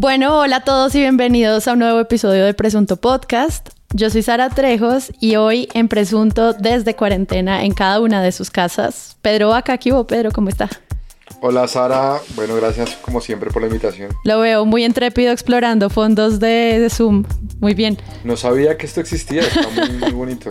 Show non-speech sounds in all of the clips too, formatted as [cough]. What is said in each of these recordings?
Bueno, hola a todos y bienvenidos a un nuevo episodio de Presunto Podcast. Yo soy Sara Trejos y hoy en Presunto desde cuarentena en cada una de sus casas. Pedro acá, ¿qué Pedro? ¿Cómo está? Hola Sara, bueno, gracias como siempre por la invitación. Lo veo muy intrépido explorando fondos de, Zoom. Muy bien. No sabía que esto existía, está muy, bonito.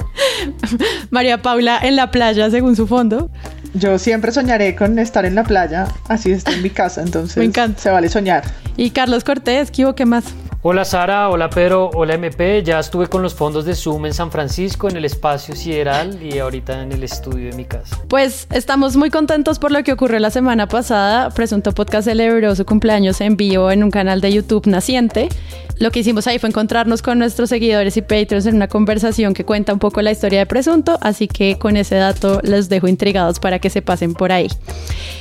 [laughs] María Paula en la playa según su fondo. Yo siempre soñaré con estar en la playa, así está en mi casa, entonces Me encanta. se vale soñar. Y Carlos Cortés, ¿qué hubo, qué más? Hola Sara, hola Pedro, hola MP. Ya estuve con los fondos de Zoom en San Francisco, en el espacio sideral y ahorita en el estudio de mi casa. Pues estamos muy contentos por lo que ocurrió la semana pasada. Presunto Podcast celebró su cumpleaños en vivo en un canal de YouTube naciente. Lo que hicimos ahí fue encontrarnos con nuestros seguidores y Patreons en una conversación que cuenta un poco la historia de Presunto, así que con ese dato les dejo intrigados para que se pasen por ahí.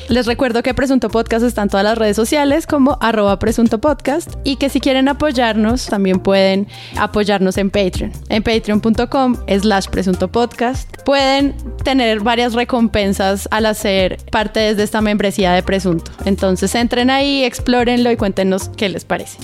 Les recuerdo que Presunto Podcast está en todas las redes sociales como arroba Presunto Podcast y que si quieren apoyarnos también pueden apoyarnos en Patreon. En patreon.com slash Presunto Podcast pueden tener varias recompensas al hacer parte desde esta membresía de Presunto. Entonces entren ahí, explórenlo y cuéntenos qué les parece.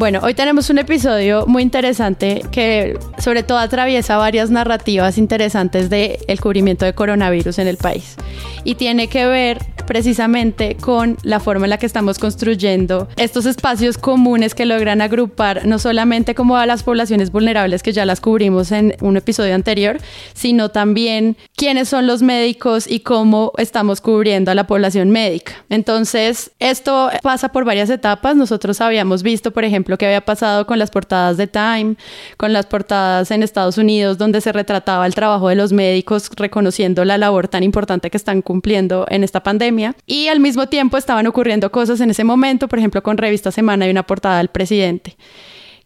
Bueno, hoy tenemos un episodio muy interesante que sobre todo atraviesa varias narrativas interesantes del el cubrimiento de coronavirus en el país y tiene que ver precisamente con la forma en la que estamos construyendo estos espacios comunes que logran agrupar no solamente como a las poblaciones vulnerables que ya las cubrimos en un episodio anterior, sino también quiénes son los médicos y cómo estamos cubriendo a la población médica. Entonces, esto pasa por varias etapas. Nosotros habíamos visto, por ejemplo, que había pasado con las portadas de Time, con las portadas en Estados Unidos, donde se retrataba el trabajo de los médicos reconociendo la labor tan importante que están cumpliendo en esta pandemia y al mismo tiempo estaban ocurriendo cosas en ese momento, por ejemplo con Revista Semana y una portada del presidente.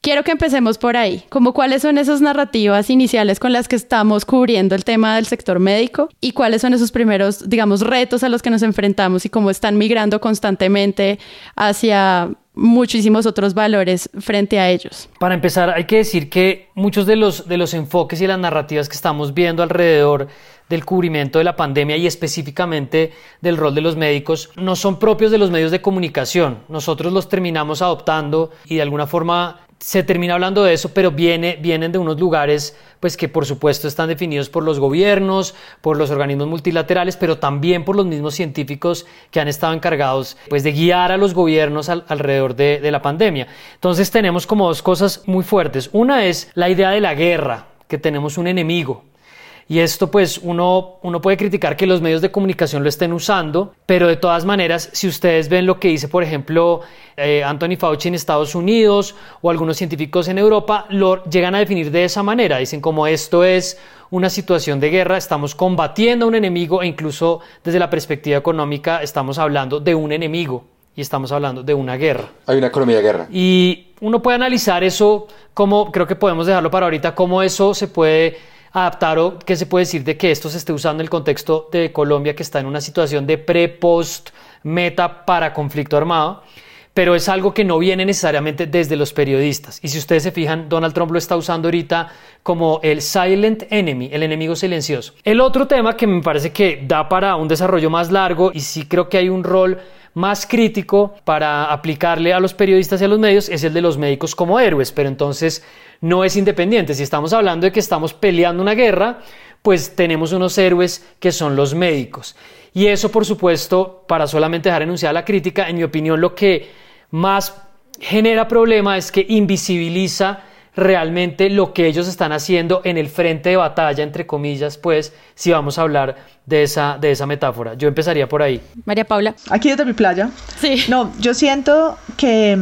Quiero que empecemos por ahí, como cuáles son esas narrativas iniciales con las que estamos cubriendo el tema del sector médico y cuáles son esos primeros, digamos, retos a los que nos enfrentamos y cómo están migrando constantemente hacia muchísimos otros valores frente a ellos. Para empezar, hay que decir que muchos de los, de los enfoques y las narrativas que estamos viendo alrededor del cubrimiento de la pandemia y específicamente del rol de los médicos no son propios de los medios de comunicación. Nosotros los terminamos adoptando y de alguna forma se termina hablando de eso, pero viene, vienen de unos lugares pues que por supuesto están definidos por los gobiernos, por los organismos multilaterales, pero también por los mismos científicos que han estado encargados pues de guiar a los gobiernos alrededor de, de la pandemia. Entonces tenemos como dos cosas muy fuertes. Una es la idea de la guerra, que tenemos un enemigo, y esto pues uno, uno puede criticar que los medios de comunicación lo estén usando, pero de todas maneras, si ustedes ven lo que dice, por ejemplo, eh, Anthony Fauci en Estados Unidos o algunos científicos en Europa, lo llegan a definir de esa manera. Dicen como esto es una situación de guerra, estamos combatiendo a un enemigo e incluso desde la perspectiva económica estamos hablando de un enemigo y estamos hablando de una guerra. Hay una economía de guerra. Y uno puede analizar eso, como creo que podemos dejarlo para ahorita, cómo eso se puede adaptar o qué se puede decir de que esto se esté usando en el contexto de Colombia que está en una situación de pre-post meta para conflicto armado, pero es algo que no viene necesariamente desde los periodistas. Y si ustedes se fijan, Donald Trump lo está usando ahorita como el silent enemy, el enemigo silencioso. El otro tema que me parece que da para un desarrollo más largo y sí creo que hay un rol más crítico para aplicarle a los periodistas y a los medios es el de los médicos como héroes, pero entonces no es independiente. Si estamos hablando de que estamos peleando una guerra, pues tenemos unos héroes que son los médicos. Y eso, por supuesto, para solamente dejar enunciada la crítica, en mi opinión, lo que más genera problema es que invisibiliza realmente lo que ellos están haciendo en el frente de batalla, entre comillas, pues, si vamos a hablar de esa, de esa metáfora. Yo empezaría por ahí. María Paula. Aquí desde mi playa. Sí. No, yo siento que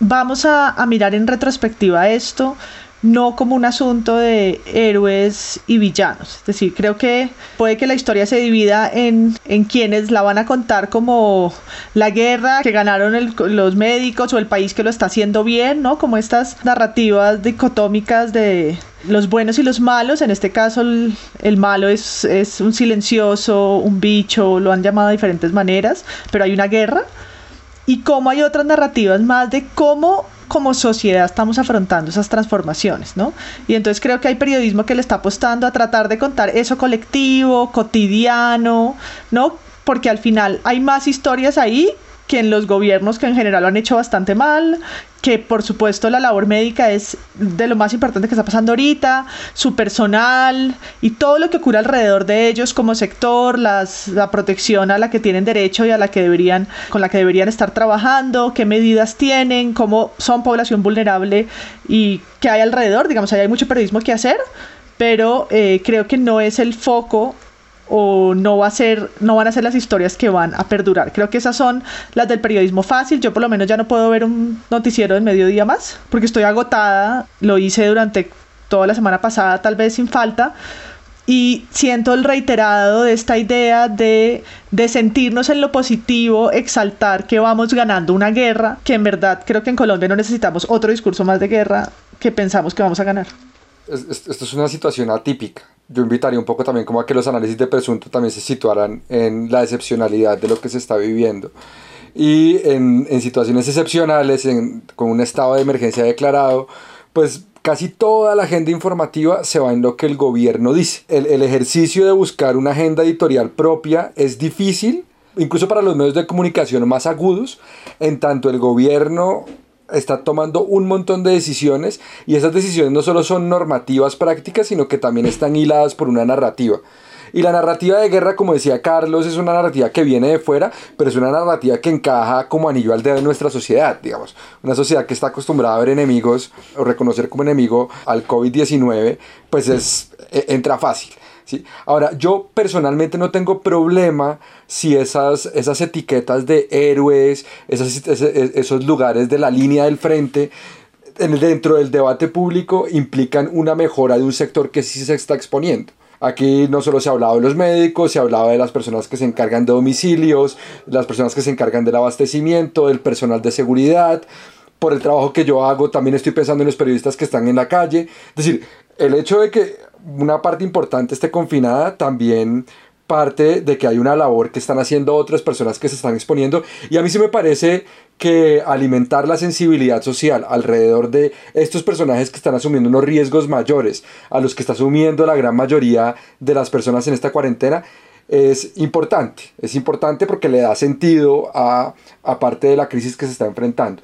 vamos a, mirar en retrospectiva esto no como un asunto de héroes y villanos. Es decir, creo que puede que la historia se divida en, en quienes la van a contar como la guerra que ganaron los médicos o el país que lo está haciendo bien, ¿no? Como estas narrativas dicotómicas de los buenos y los malos. En este caso, el, malo es, es un silencioso, un bicho, lo han llamado de diferentes maneras, pero hay una guerra y cómo hay otras narrativas más de cómo como sociedad estamos afrontando esas transformaciones, ¿no? Y entonces creo que hay periodismo que le está apostando a tratar de contar eso colectivo, cotidiano, ¿no? Porque al final hay más historias ahí que en los gobiernos que en general lo han hecho bastante mal, que por supuesto la labor médica es de lo más importante que está pasando ahorita, su personal y todo lo que ocurre alrededor de ellos como sector, las, la protección a la que tienen derecho y a la que deberían, con la que deberían estar trabajando, qué medidas tienen, cómo son población vulnerable y qué hay alrededor, digamos, ahí hay mucho periodismo que hacer, pero eh, creo que no es el foco o no va a ser, no van a ser las historias que van a perdurar. Creo que esas son las del periodismo fácil. Yo por lo menos ya no puedo ver un noticiero del mediodía más, porque estoy agotada. Lo hice durante toda la semana pasada, tal vez sin falta. Y siento el reiterado de esta idea de, de sentirnos en lo positivo, exaltar que vamos ganando una guerra, que en verdad creo que en Colombia no necesitamos otro discurso más de guerra que pensamos que vamos a ganar. Esto es una situación atípica yo invitaría un poco también como a que los análisis de presunto también se situaran en la excepcionalidad de lo que se está viviendo. Y en, en situaciones excepcionales, en, con un estado de emergencia declarado, pues casi toda la agenda informativa se va en lo que el gobierno dice. El, el ejercicio de buscar una agenda editorial propia es difícil, incluso para los medios de comunicación más agudos, en tanto el gobierno está tomando un montón de decisiones y esas decisiones no solo son normativas prácticas, sino que también están hiladas por una narrativa. Y la narrativa de guerra, como decía Carlos, es una narrativa que viene de fuera, pero es una narrativa que encaja como anillo al dedo en nuestra sociedad, digamos. Una sociedad que está acostumbrada a ver enemigos o reconocer como enemigo al COVID-19, pues es, e, entra fácil. ¿Sí? Ahora, yo personalmente no tengo problema si esas, esas etiquetas de héroes, esas, esos lugares de la línea del frente, dentro del debate público implican una mejora de un sector que sí se está exponiendo. Aquí no solo se ha hablado de los médicos, se ha hablado de las personas que se encargan de domicilios, las personas que se encargan del abastecimiento, del personal de seguridad. Por el trabajo que yo hago, también estoy pensando en los periodistas que están en la calle. Es decir, el hecho de que una parte importante esté confinada también parte de que hay una labor que están haciendo otras personas que se están exponiendo y a mí sí me parece que alimentar la sensibilidad social alrededor de estos personajes que están asumiendo unos riesgos mayores a los que está asumiendo la gran mayoría de las personas en esta cuarentena es importante, es importante porque le da sentido a, parte de la crisis que se está enfrentando.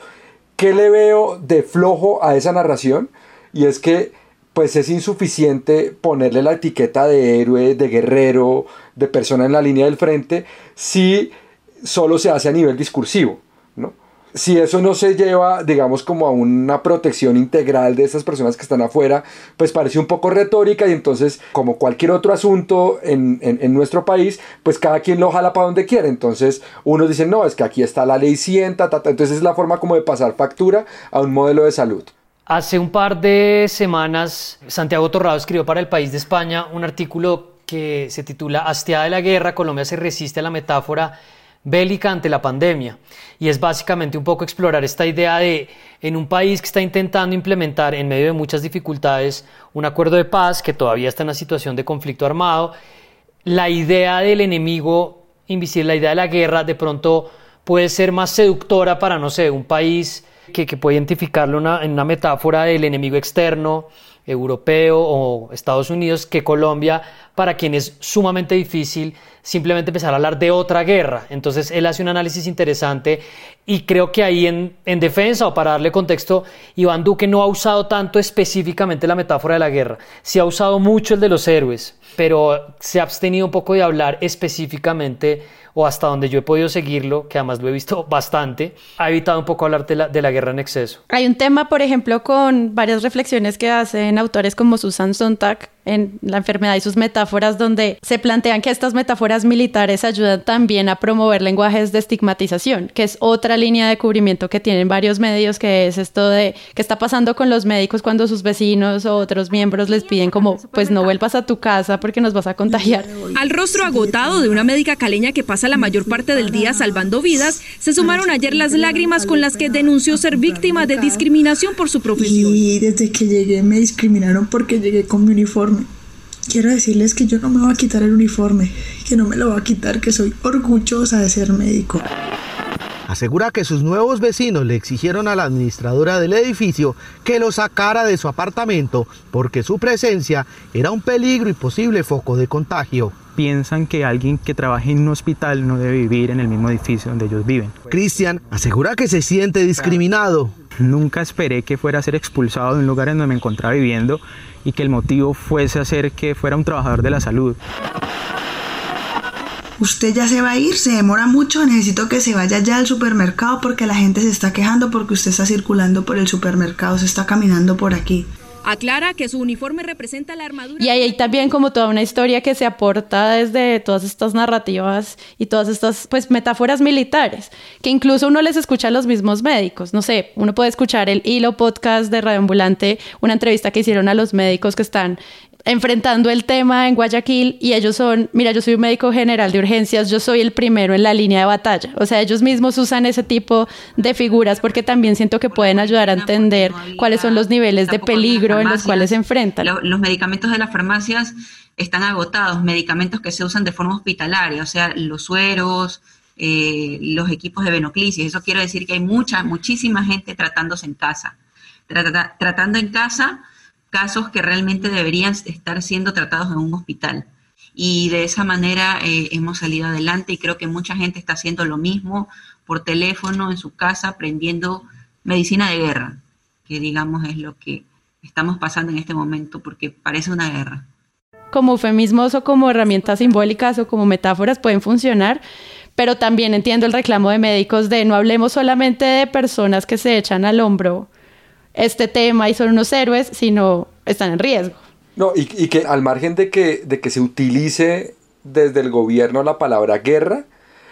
¿Qué le veo de flojo a esa narración? Y es que pues es insuficiente ponerle la etiqueta de héroe, de guerrero, de persona en la línea del frente, si solo se hace a nivel discursivo, ¿no? Si eso no se lleva, digamos, como a una protección integral de esas personas que están afuera, pues parece un poco retórica y entonces, como cualquier otro asunto en, en, nuestro país, pues cada quien lo jala para donde quiere. Entonces, unos dicen, no, es que aquí está la ley 100, entonces es la forma como de pasar factura a un modelo de salud. Hace un par de semanas, Santiago Torrado escribió para El País de España un artículo que se titula Hastiada de la guerra, Colombia se resiste a la metáfora bélica ante la pandemia. Y es básicamente un poco explorar esta idea de, en un país que está intentando implementar, en medio de muchas dificultades, un acuerdo de paz que todavía está en una situación de conflicto armado, la idea del enemigo invisible, la idea de la guerra, de pronto puede ser más seductora para, no sé, un país que, puede identificarlo en una metáfora del enemigo externo, europeo o Estados Unidos, que Colombia, para quien es sumamente difícil simplemente empezar a hablar de otra guerra. Entonces él hace un análisis interesante y creo que ahí en, en, defensa o para darle contexto, Iván Duque no ha usado tanto específicamente la metáfora de la guerra, sí ha usado mucho el de los héroes, pero se ha abstenido un poco de hablar específicamente o hasta donde yo he podido seguirlo, que además lo he visto [laughs] bastante, ha evitado un poco hablar de la, de la guerra en exceso. Hay un tema, por ejemplo, con varias reflexiones que hacen autores como Susan Sontag en La enfermedad y sus metáforas, donde se plantean que estas metáforas militares ayudan también a promover lenguajes de estigmatización, que es otra línea de cubrimiento que tienen varios medios, que es esto de qué está pasando con los médicos cuando sus vecinos o otros miembros les piden como, pues no vuelvas a tu casa porque nos vas a contagiar. Al rostro agotado de una médica caleña que pasa la mayor parte del día salvando vidas, se sumaron ayer las lágrimas con las que denunció ser víctima de discriminación por su profesión. Y desde que llegué me discriminaron porque llegué con mi uniforme Quiero decirles que yo no me voy a quitar el uniforme, que no me lo voy a quitar, que soy orgullosa de ser médico. Asegura que sus nuevos vecinos le exigieron a la administradora del edificio que lo sacara de su apartamento porque su presencia era un peligro y posible foco de contagio piensan que alguien que trabaje en un hospital no debe vivir en el mismo edificio donde ellos viven. Cristian asegura que se siente discriminado. Nunca esperé que fuera a ser expulsado de un lugar en donde me encontraba viviendo y que el motivo fuese hacer que fuera un trabajador de la salud. Usted ya se va a ir, se demora mucho, necesito que se vaya ya al supermercado porque la gente se está quejando porque usted está circulando por el supermercado, se está caminando por aquí. Aclara que su uniforme representa la armadura. Y ahí hay también como toda una historia que se aporta desde todas estas narrativas y todas estas pues metáforas militares, que incluso uno les escucha a los mismos médicos. No sé, uno puede escuchar el hilo podcast de Radio Ambulante, una entrevista que hicieron a los médicos que están enfrentando el tema en Guayaquil y ellos son, mira, yo soy un médico general de urgencias, yo soy el primero en la línea de batalla. O sea, ellos mismos usan ese tipo de figuras porque también siento que pueden ayudar a entender cuáles son los niveles de peligro en los cuales se enfrentan. Los medicamentos de las farmacias están agotados, medicamentos que se usan de forma hospitalaria, o sea, los sueros, eh, los equipos de venoclisis. Eso quiere decir que hay mucha, muchísima gente tratándose en casa. tratando en casa casos que realmente deberían estar siendo tratados en un hospital. Y de esa manera eh, hemos salido adelante y creo que mucha gente está haciendo lo mismo por teléfono, en su casa, aprendiendo medicina de guerra, que digamos es lo que estamos pasando en este momento porque parece una guerra. Como eufemismos o como herramientas simbólicas o como metáforas pueden funcionar, pero también entiendo el reclamo de médicos de no hablemos solamente de personas que se echan al hombro este tema y son unos héroes, sino están en riesgo. No, y, y, que al margen de que, de que se utilice desde el gobierno la palabra guerra,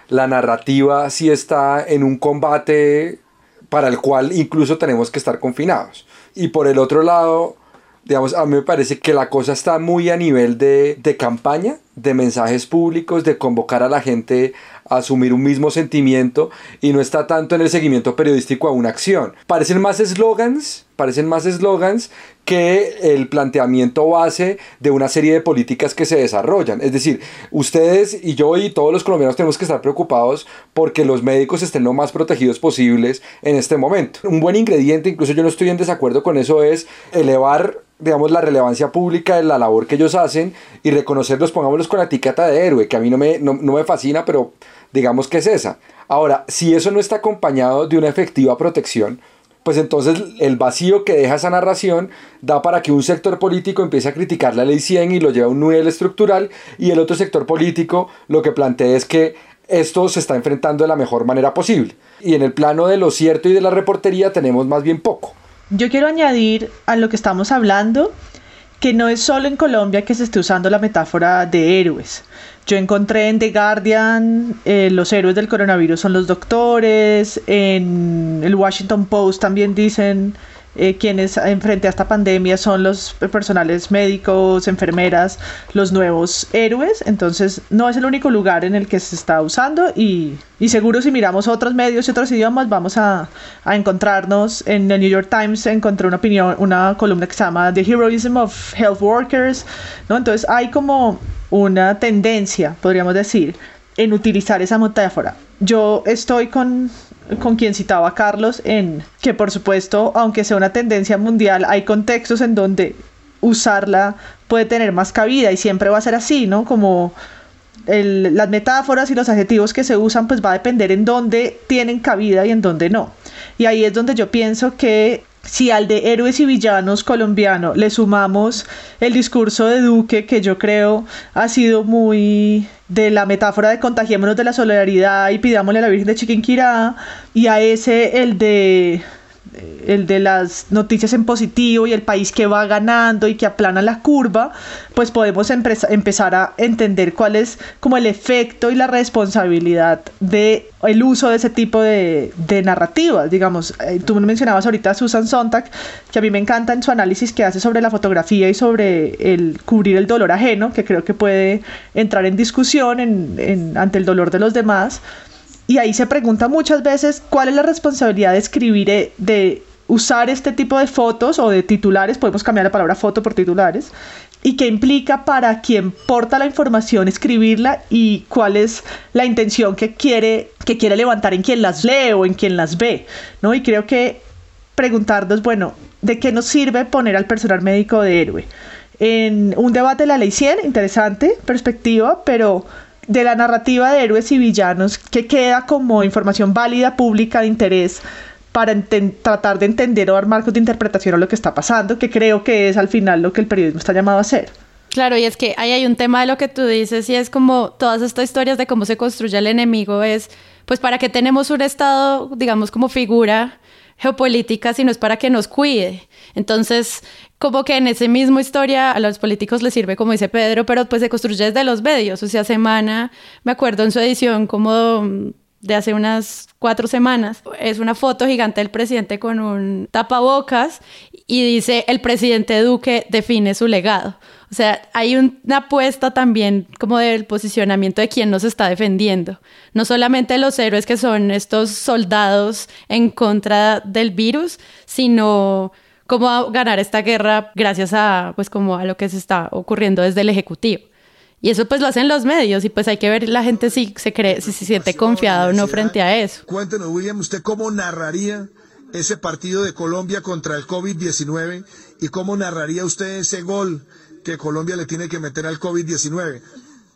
la narrativa sí está en un combate para el cual incluso tenemos que estar confinados. Y por el otro lado, digamos, a mí me parece que la cosa está muy a nivel de, de campaña, de mensajes públicos, de convocar a la gente asumir un mismo sentimiento y no está tanto en el seguimiento periodístico a una acción. Parecen más eslogans, parecen más eslogans que el planteamiento base de una serie de políticas que se desarrollan. Es decir, ustedes y yo y todos los colombianos tenemos que estar preocupados porque los médicos estén lo más protegidos posibles en este momento. Un buen ingrediente, incluso yo no estoy en desacuerdo con eso, es elevar digamos, la relevancia pública de la labor que ellos hacen y reconocerlos, pongámoslos con la etiqueta de héroe, que a mí no me, no me fascina, pero digamos que es esa. Ahora, si eso no está acompañado de una efectiva protección, pues entonces el vacío que deja esa narración da para que un sector político empiece a criticar la ley 100 y lo lleva a un nivel estructural y el otro sector político lo que plantea es que esto se está enfrentando de la mejor manera posible. Y en el plano de lo cierto y de la reportería tenemos más bien poco. Yo quiero añadir a lo que estamos hablando que no es solo en Colombia que se esté usando la metáfora de héroes. Yo encontré en The Guardian eh, los héroes del coronavirus son los doctores, en el Washington Post también dicen eh, quienes frente a esta pandemia son los personales médicos, enfermeras, los nuevos héroes. Entonces no es el único lugar en el que se está usando y, y seguro si miramos otros medios y otros idiomas vamos a, a, encontrarnos. En el New York Times encontré una opinión, una columna que se llama The Heroism of Health Workers. ¿no? Entonces hay como una tendencia, podríamos decir, en utilizar esa metáfora. Yo estoy con con quien citaba Carlos en que por supuesto, aunque sea una tendencia mundial, hay contextos en donde usarla puede tener más cabida y siempre va a ser así, ¿no? Como las metáforas y los adjetivos que se usan pues va a depender en dónde tienen cabida y en dónde no. Y ahí es donde yo pienso que si al de héroes y villanos colombiano le sumamos el discurso de Duque, que yo creo ha sido muy de la metáfora de contagiémonos de la solidaridad y pidámosle a la Virgen de Chiquinquirá, y a ese el de el de las noticias en positivo y el país que va ganando y que aplana la curva, pues podemos empezar a entender cuál es como el efecto y la responsabilidad de el uso de ese tipo de, de narrativas, digamos, eh, tú mencionabas ahorita a Susan Sontag, que a mí me encanta en su análisis que hace sobre la fotografía y sobre el cubrir el dolor ajeno, que creo que puede entrar en discusión ante el dolor de los demás, y ahí se pregunta muchas veces cuál es la responsabilidad de escribir, eh, de usar este tipo de fotos o de titulares, podemos cambiar la palabra foto por titulares, y qué implica para quien porta la información escribirla y cuál es la intención que quiere, que quiere levantar en quien las lee o en quien las ve, ¿no? Y creo que preguntarnos, bueno, ¿de qué nos sirve poner al personal médico de héroe? En un debate de la ley 100, interesante perspectiva, pero de la narrativa de héroes y villanos, que queda como información válida, pública, de interés para tratar de entender o dar marcos de interpretación a lo que está pasando, que creo que es al final lo que el periodismo está llamado a hacer. Claro, y es que ahí hay un tema de lo que tú dices y es como todas estas historias de cómo se construye el enemigo es, pues para que tenemos un Estado, digamos, como figura geopolítica, si no es para que nos cuide. Entonces, como que en esa misma historia a los políticos les sirve, como dice Pedro, pero pues se construye desde los medios. O sea, Semana, me acuerdo en su edición como de hace unas cuatro semanas. Es una foto gigante del presidente con un tapabocas y dice, el presidente Duque define su legado. O sea, hay una apuesta también como del posicionamiento de quién nos está defendiendo. No solamente los héroes que son estos soldados en contra del virus, sino cómo ganar esta guerra gracias a, pues, como a lo que se está ocurriendo desde el Ejecutivo. Y eso pues lo hacen los medios y pues hay que ver la gente si se cree, si se siente confiada o no frente a eso. Cuéntenos, William, ¿usted cómo narraría ese partido de Colombia contra el COVID-19 y cómo narraría usted ese gol que Colombia le tiene que meter al COVID-19?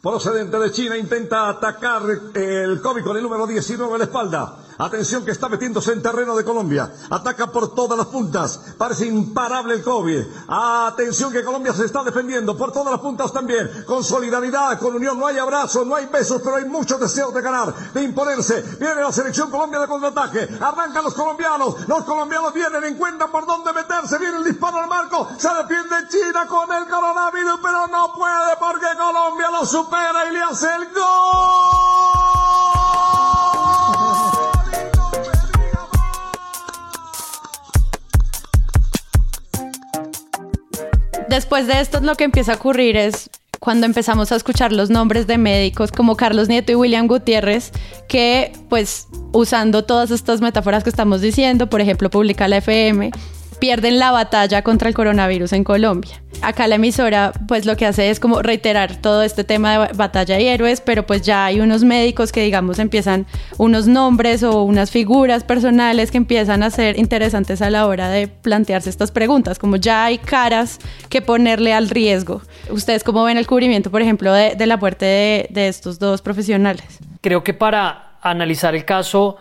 Procedente de China intenta atacar el COVID con el número 19 en la espalda. Atención que está metiéndose en terreno de Colombia. Ataca por todas las puntas. Parece imparable el COVID. Atención que Colombia se está defendiendo por todas las puntas también. Con solidaridad, con unión. No hay abrazos, no hay besos, pero hay mucho deseo de ganar, de imponerse. Viene la selección Colombia de contraataque. Arrancan los colombianos. Los colombianos vienen, encuentran por dónde meterse. Viene el disparo al marco. Se defiende China con el coronavirus, pero no puede porque Colombia lo supera y le hace el gol. Después de esto, lo que empieza a ocurrir es cuando empezamos a escuchar los nombres de médicos como Carlos Nieto y William Gutiérrez, que pues usando todas estas metáforas que estamos diciendo, por ejemplo, publica la FM, pierden la batalla contra el coronavirus en Colombia. Acá la emisora pues lo que hace es como reiterar todo este tema de batalla y héroes, pero pues ya hay unos médicos que digamos empiezan unos nombres o unas figuras personales que empiezan a ser interesantes a la hora de plantearse estas preguntas, como ya hay caras que ponerle al riesgo. ¿Ustedes cómo ven el cubrimiento, por ejemplo, de, la muerte de, estos dos profesionales? Creo que para analizar el caso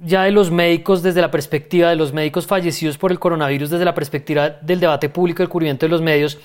ya de los médicos desde la perspectiva de los médicos fallecidos por el coronavirus, desde la perspectiva del debate público, del cubrimiento de los medios,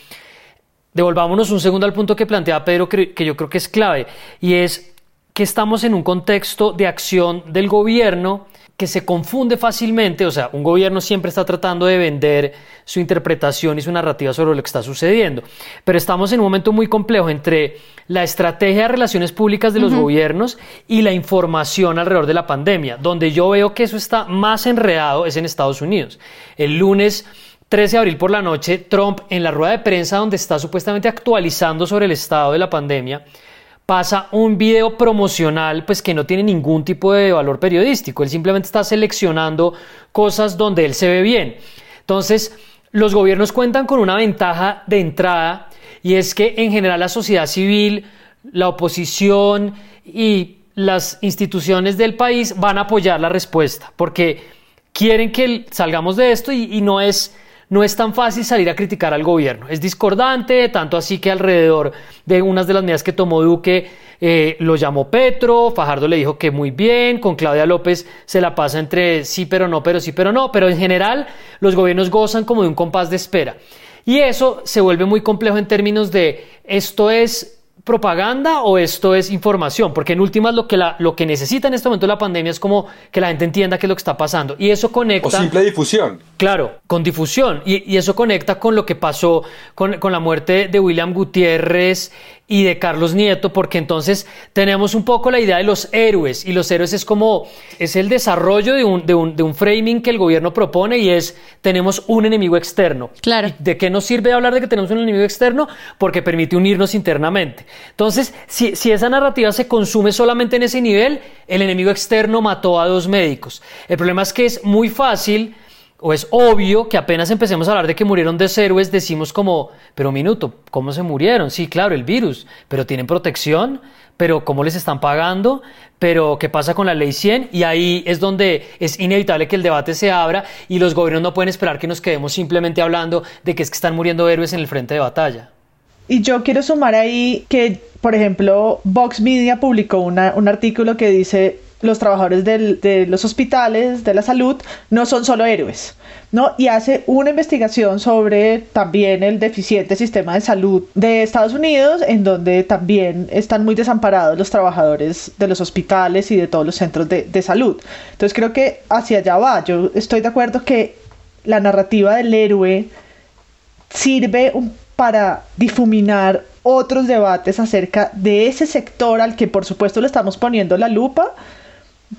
devolvámonos un segundo al punto que plantea Pedro, que, yo creo que es clave, y es que estamos en un contexto de acción del gobierno que se confunde fácilmente, o sea, un gobierno siempre está tratando de vender su interpretación y su narrativa sobre lo que está sucediendo, pero estamos en un momento muy complejo entre la estrategia de relaciones públicas de los gobiernos y la información alrededor de la pandemia, donde yo veo que eso está más enredado es en Estados Unidos. El lunes 13 de abril por la noche, Trump en la rueda de prensa donde está supuestamente actualizando sobre el estado de la pandemia, pasa un video promocional pues que no tiene ningún tipo de valor periodístico, él simplemente está seleccionando cosas donde él se ve bien. Entonces, los gobiernos cuentan con una ventaja de entrada y es que en general la sociedad civil, la oposición y las instituciones del país van a apoyar la respuesta porque quieren que salgamos de esto y, y no es no es tan fácil salir a criticar al gobierno. Es discordante, tanto así que alrededor de unas de las medidas que tomó Duque eh, lo llamó Petro, Fajardo le dijo que muy bien, con Claudia López se la pasa entre sí pero no, pero sí pero no, pero en general los gobiernos gozan como de un compás de espera. Y eso se vuelve muy complejo en términos de esto es propaganda o esto es información? Porque en últimas lo que, la, lo que necesita en este momento la pandemia es como que la gente entienda qué es lo que está pasando. Y eso conecta... O simple difusión. Claro, con difusión. Y, y eso conecta con lo que pasó con, con la muerte de William Gutiérrez y de Carlos Nieto, porque entonces tenemos un poco la idea de los héroes, y los héroes es como, es el desarrollo de un, de un, de un framing que el gobierno propone y es, tenemos un enemigo externo. Claro. ¿De qué nos sirve hablar de que tenemos un enemigo externo? Porque permite unirnos internamente. Entonces, si, si esa narrativa se consume solamente en ese nivel, el enemigo externo mató a dos médicos. El problema es que es muy fácil o es obvio que apenas empecemos a hablar de que murieron de héroes, decimos como, pero minuto, ¿cómo se murieron? Sí, claro, el virus, pero tienen protección, pero ¿cómo les están pagando? Pero ¿qué pasa con la ley 100? Y ahí es donde es inevitable que el debate se abra y los gobiernos no pueden esperar que nos quedemos simplemente hablando de que es que están muriendo héroes en el frente de batalla. Y yo quiero sumar ahí que, por ejemplo, Vox Media publicó un artículo que dice los trabajadores de los hospitales, de la salud, no son solo héroes, ¿no? Y hace una investigación sobre también el deficiente sistema de salud de Estados Unidos, en donde también están muy desamparados los trabajadores de los hospitales y de todos los centros de, salud. Entonces creo que hacia allá va. Yo estoy de acuerdo que la narrativa del héroe sirve para difuminar otros debates acerca de ese sector al que por supuesto le estamos poniendo la lupa,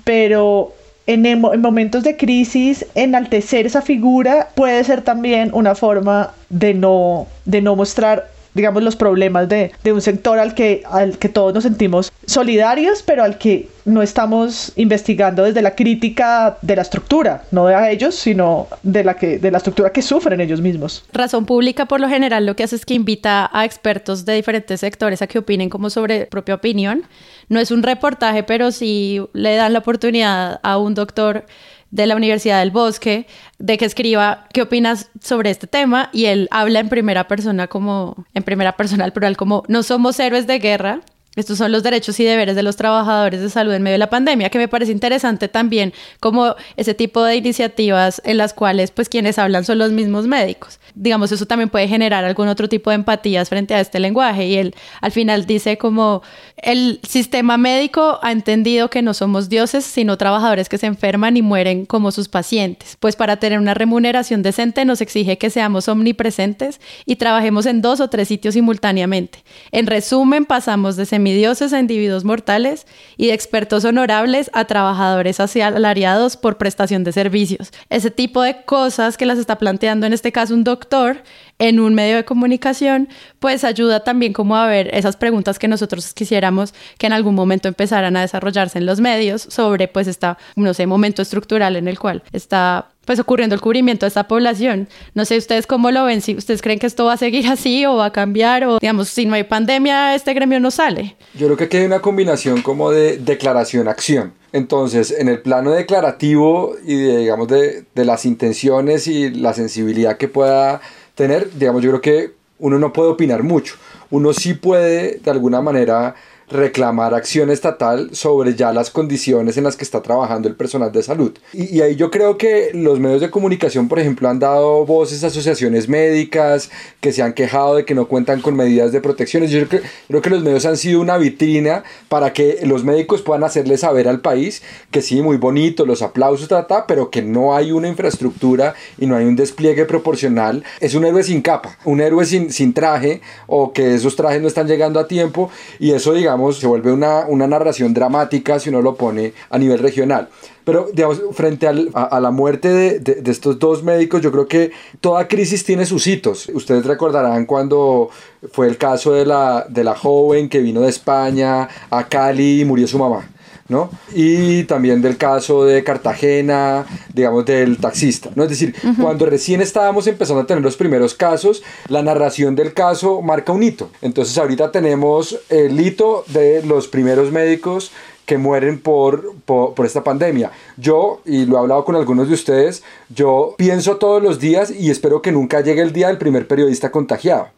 pero en, en, momentos de crisis, enaltecer esa figura puede ser también una forma de no, de no mostrar digamos, los problemas de, de, un sector al que, al que todos nos sentimos solidarios, pero al que no estamos investigando desde la crítica de la estructura, no de a ellos, sino de la, que, de la estructura que sufren ellos mismos. Razón Pública, por lo general, lo que hace es que invita a expertos de diferentes sectores a que opinen como sobre propia opinión. No es un reportaje, pero sí le dan la oportunidad a un doctor de la Universidad del Bosque de que escriba qué opinas sobre este tema y él habla en primera persona como en primera persona al plural como no somos héroes de guerra estos son los derechos y deberes de los trabajadores de salud en medio de la pandemia, que me parece interesante también como ese tipo de iniciativas en las cuales pues quienes hablan son los mismos médicos. Digamos, eso también puede generar algún otro tipo de empatías frente a este lenguaje y él al final dice como el sistema médico ha entendido que no somos dioses, sino trabajadores que se enferman y mueren como sus pacientes. Pues para tener una remuneración decente nos exige que seamos omnipresentes y trabajemos en dos o tres sitios simultáneamente. En resumen, pasamos de semidioses a individuos mortales y de expertos honorables a trabajadores asalariados por prestación de servicios. Ese tipo de cosas que las está planteando en este caso un doctor en un medio de comunicación, pues ayuda también como a ver esas preguntas que nosotros quisiéramos que en algún momento empezaran a desarrollarse en los medios sobre pues esta, no sé, momento estructural en el cual está pues ocurriendo el cubrimiento de esta población. No sé ustedes cómo lo ven, si ustedes creen que esto va a seguir así o va a cambiar o digamos, si no hay pandemia, este gremio no sale. Yo creo que aquí hay una combinación como de declaración-acción. Entonces, en el plano declarativo y de, digamos, de, de las intenciones y la sensibilidad que pueda tener, digamos, yo creo que uno no puede opinar mucho. Uno sí puede, de alguna manera, reclamar acción estatal sobre ya las condiciones en las que está trabajando el personal de salud. Y, ahí yo creo que los medios de comunicación, por ejemplo, han dado voces a asociaciones médicas que se han quejado de que no cuentan con medidas de protección. Yo creo que, creo que los medios han sido una vitrina para que los médicos puedan hacerle saber al país que sí, muy bonito, los aplausos, trata, pero que no hay una infraestructura y no hay un despliegue proporcional. Es un héroe sin capa, un héroe sin, sin traje o que esos trajes no están llegando a tiempo y eso, digamos, se vuelve una, una narración dramática si uno lo pone a nivel regional. Pero, digamos, frente a, la muerte de, de, estos dos médicos, yo creo que toda crisis tiene sus hitos. Ustedes recordarán cuando fue el caso de la, de la joven que vino de España a Cali y murió su mamá. ¿No? Y también del caso de Cartagena, digamos, del taxista, ¿no? Es decir, cuando recién estábamos empezando a tener los primeros casos, la narración del caso marca un hito. Entonces ahorita tenemos el hito de los primeros médicos que mueren por, por, por, esta pandemia. Yo, y lo he hablado con algunos de ustedes, yo pienso todos los días y espero que nunca llegue el día del primer periodista contagiado.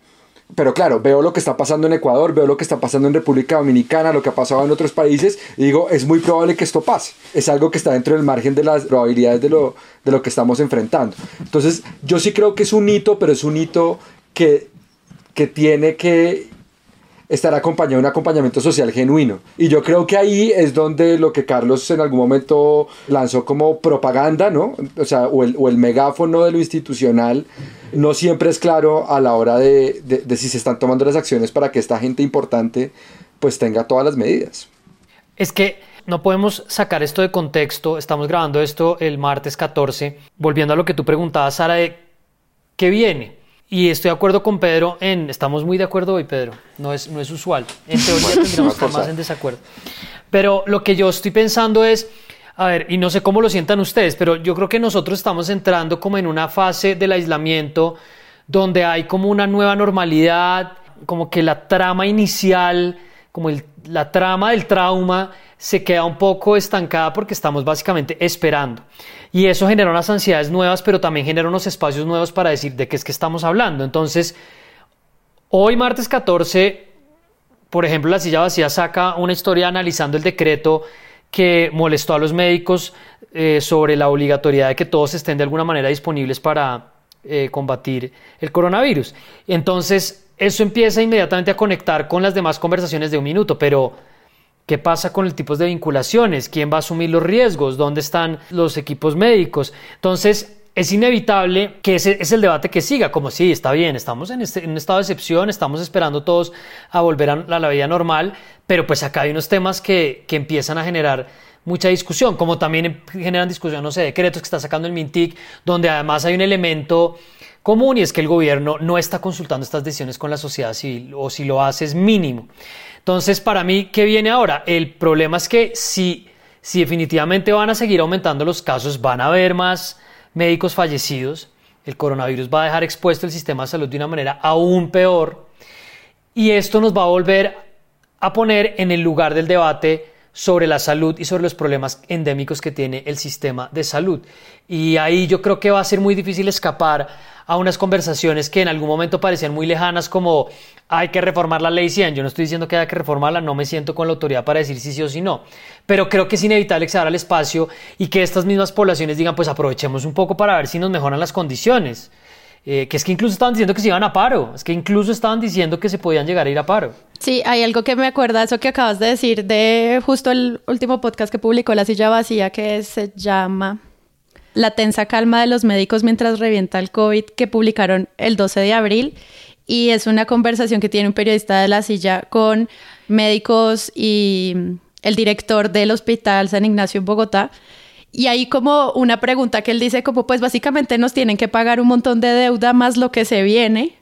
Pero claro, veo lo que está pasando en Ecuador, veo lo que está pasando en República Dominicana, lo que ha pasado en otros países, y digo, es muy probable que esto pase. Es algo que está dentro del margen de las probabilidades de lo, de lo que estamos enfrentando. Entonces, yo sí creo que es un hito, pero es un hito que, que tiene que estar acompañado de un acompañamiento social genuino. Y yo creo que ahí es donde lo que Carlos en algún momento lanzó como propaganda, ¿no? O sea, o el, o el megáfono de lo institucional, no siempre es claro a la hora de, de, si se están tomando las acciones para que esta gente importante pues tenga todas las medidas. Es que no podemos sacar esto de contexto. Estamos grabando esto el martes 14. Volviendo a lo que tú preguntabas, Sara, de qué viene. Y estoy de acuerdo con Pedro en, estamos muy de acuerdo hoy, Pedro, no es, no es usual. En teoría tendríamos que estar más en desacuerdo. Pero lo que yo estoy pensando es, A ver, y no sé cómo lo sientan ustedes, pero yo creo que nosotros estamos entrando como en una fase del aislamiento donde hay como una nueva normalidad, como que la trama inicial, como la trama del trauma se queda un poco estancada porque estamos básicamente esperando. Y eso genera unas ansiedades nuevas, pero también genera unos espacios nuevos para decir de qué es que estamos hablando. Entonces, hoy martes 14, por ejemplo, la silla vacía saca una historia analizando el decreto que molestó a los médicos eh, sobre la obligatoriedad de que todos estén de alguna manera disponibles para eh, combatir el coronavirus. Entonces, eso empieza inmediatamente a conectar con las demás conversaciones de un minuto, pero ¿qué pasa con el tipo de vinculaciones? ¿Quién va a asumir los riesgos? ¿Dónde están los equipos médicos? Entonces, es inevitable que ese es el debate que siga, como sí, está bien, estamos en, este, en un estado de excepción, estamos esperando todos a volver a la, vida normal, pero pues acá hay unos temas que, que, empiezan a generar mucha discusión, como también generan discusión, no sé, decretos que está sacando el MINTIC, donde además hay un elemento común y es que el gobierno no está consultando estas decisiones con la sociedad civil, o si lo hace es mínimo. Entonces, para mí, ¿qué viene ahora? El problema es que si, si definitivamente van a seguir aumentando los casos, van a haber más médicos fallecidos, el coronavirus va a dejar expuesto el sistema de salud de una manera aún peor y esto nos va a volver a poner en el lugar del debate sobre la salud y sobre los problemas endémicos que tiene el sistema de salud. Y ahí yo creo que va a ser muy difícil escapar a unas conversaciones que en algún momento parecían muy lejanas como hay que reformar la ley 100. Yo no estoy diciendo que haya que reformarla, no me siento con la autoridad para decir si sí o si no. Pero creo que es inevitable que se abra el espacio y que estas mismas poblaciones digan, pues aprovechemos un poco para ver si nos mejoran las condiciones. Eh, que es que incluso estaban diciendo que se iban a paro, es que incluso estaban diciendo que se podían llegar a ir a paro. Sí, hay algo que me acuerda, eso que acabas de decir de justo el último podcast que publicó La Silla Vacía, que se llama La tensa calma de los médicos mientras revienta el COVID, que publicaron el 12 de abril y es una conversación que tiene un periodista de la silla con médicos y el director del Hospital San Ignacio en Bogotá. Y hay como una pregunta que él dice como pues básicamente nos tienen que pagar un montón de deuda más lo que se viene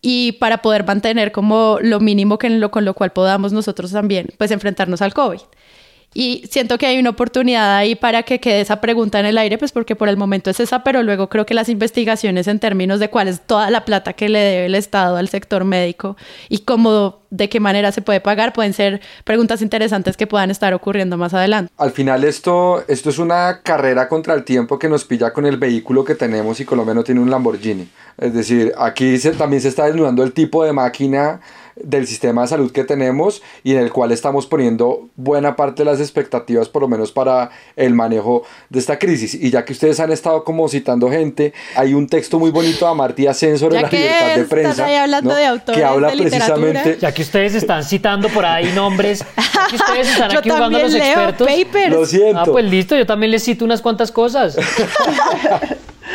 y para poder mantener como lo mínimo que lo, con lo cual podamos nosotros también pues enfrentarnos al COVID. Y siento que hay una oportunidad ahí para que quede esa pregunta en el aire, pues porque por el momento es esa, pero luego creo que las investigaciones en términos de cuál es toda la plata que le debe el Estado al sector médico y cómo, de qué manera se puede pagar, pueden ser preguntas interesantes que puedan estar ocurriendo más adelante. Al final esto, esto es una carrera contra el tiempo que nos pilla con el vehículo que tenemos y Colombia no tiene un Lamborghini. Es decir, aquí se, también se está desnudando el tipo de máquina del sistema de salud que tenemos y en el cual estamos poniendo buena parte de las expectativas, por lo menos para el manejo de esta crisis. Y ya que ustedes han estado como citando gente, hay un texto muy bonito de Amartya Sen sobre la libertad de prensa. que habla precisamente. Ya que ustedes están citando por ahí nombres, ya que ustedes están [laughs] aquí jugando a los expertos. Lo siento. Ah, pues listo, yo también les cito unas cuantas cosas. [laughs]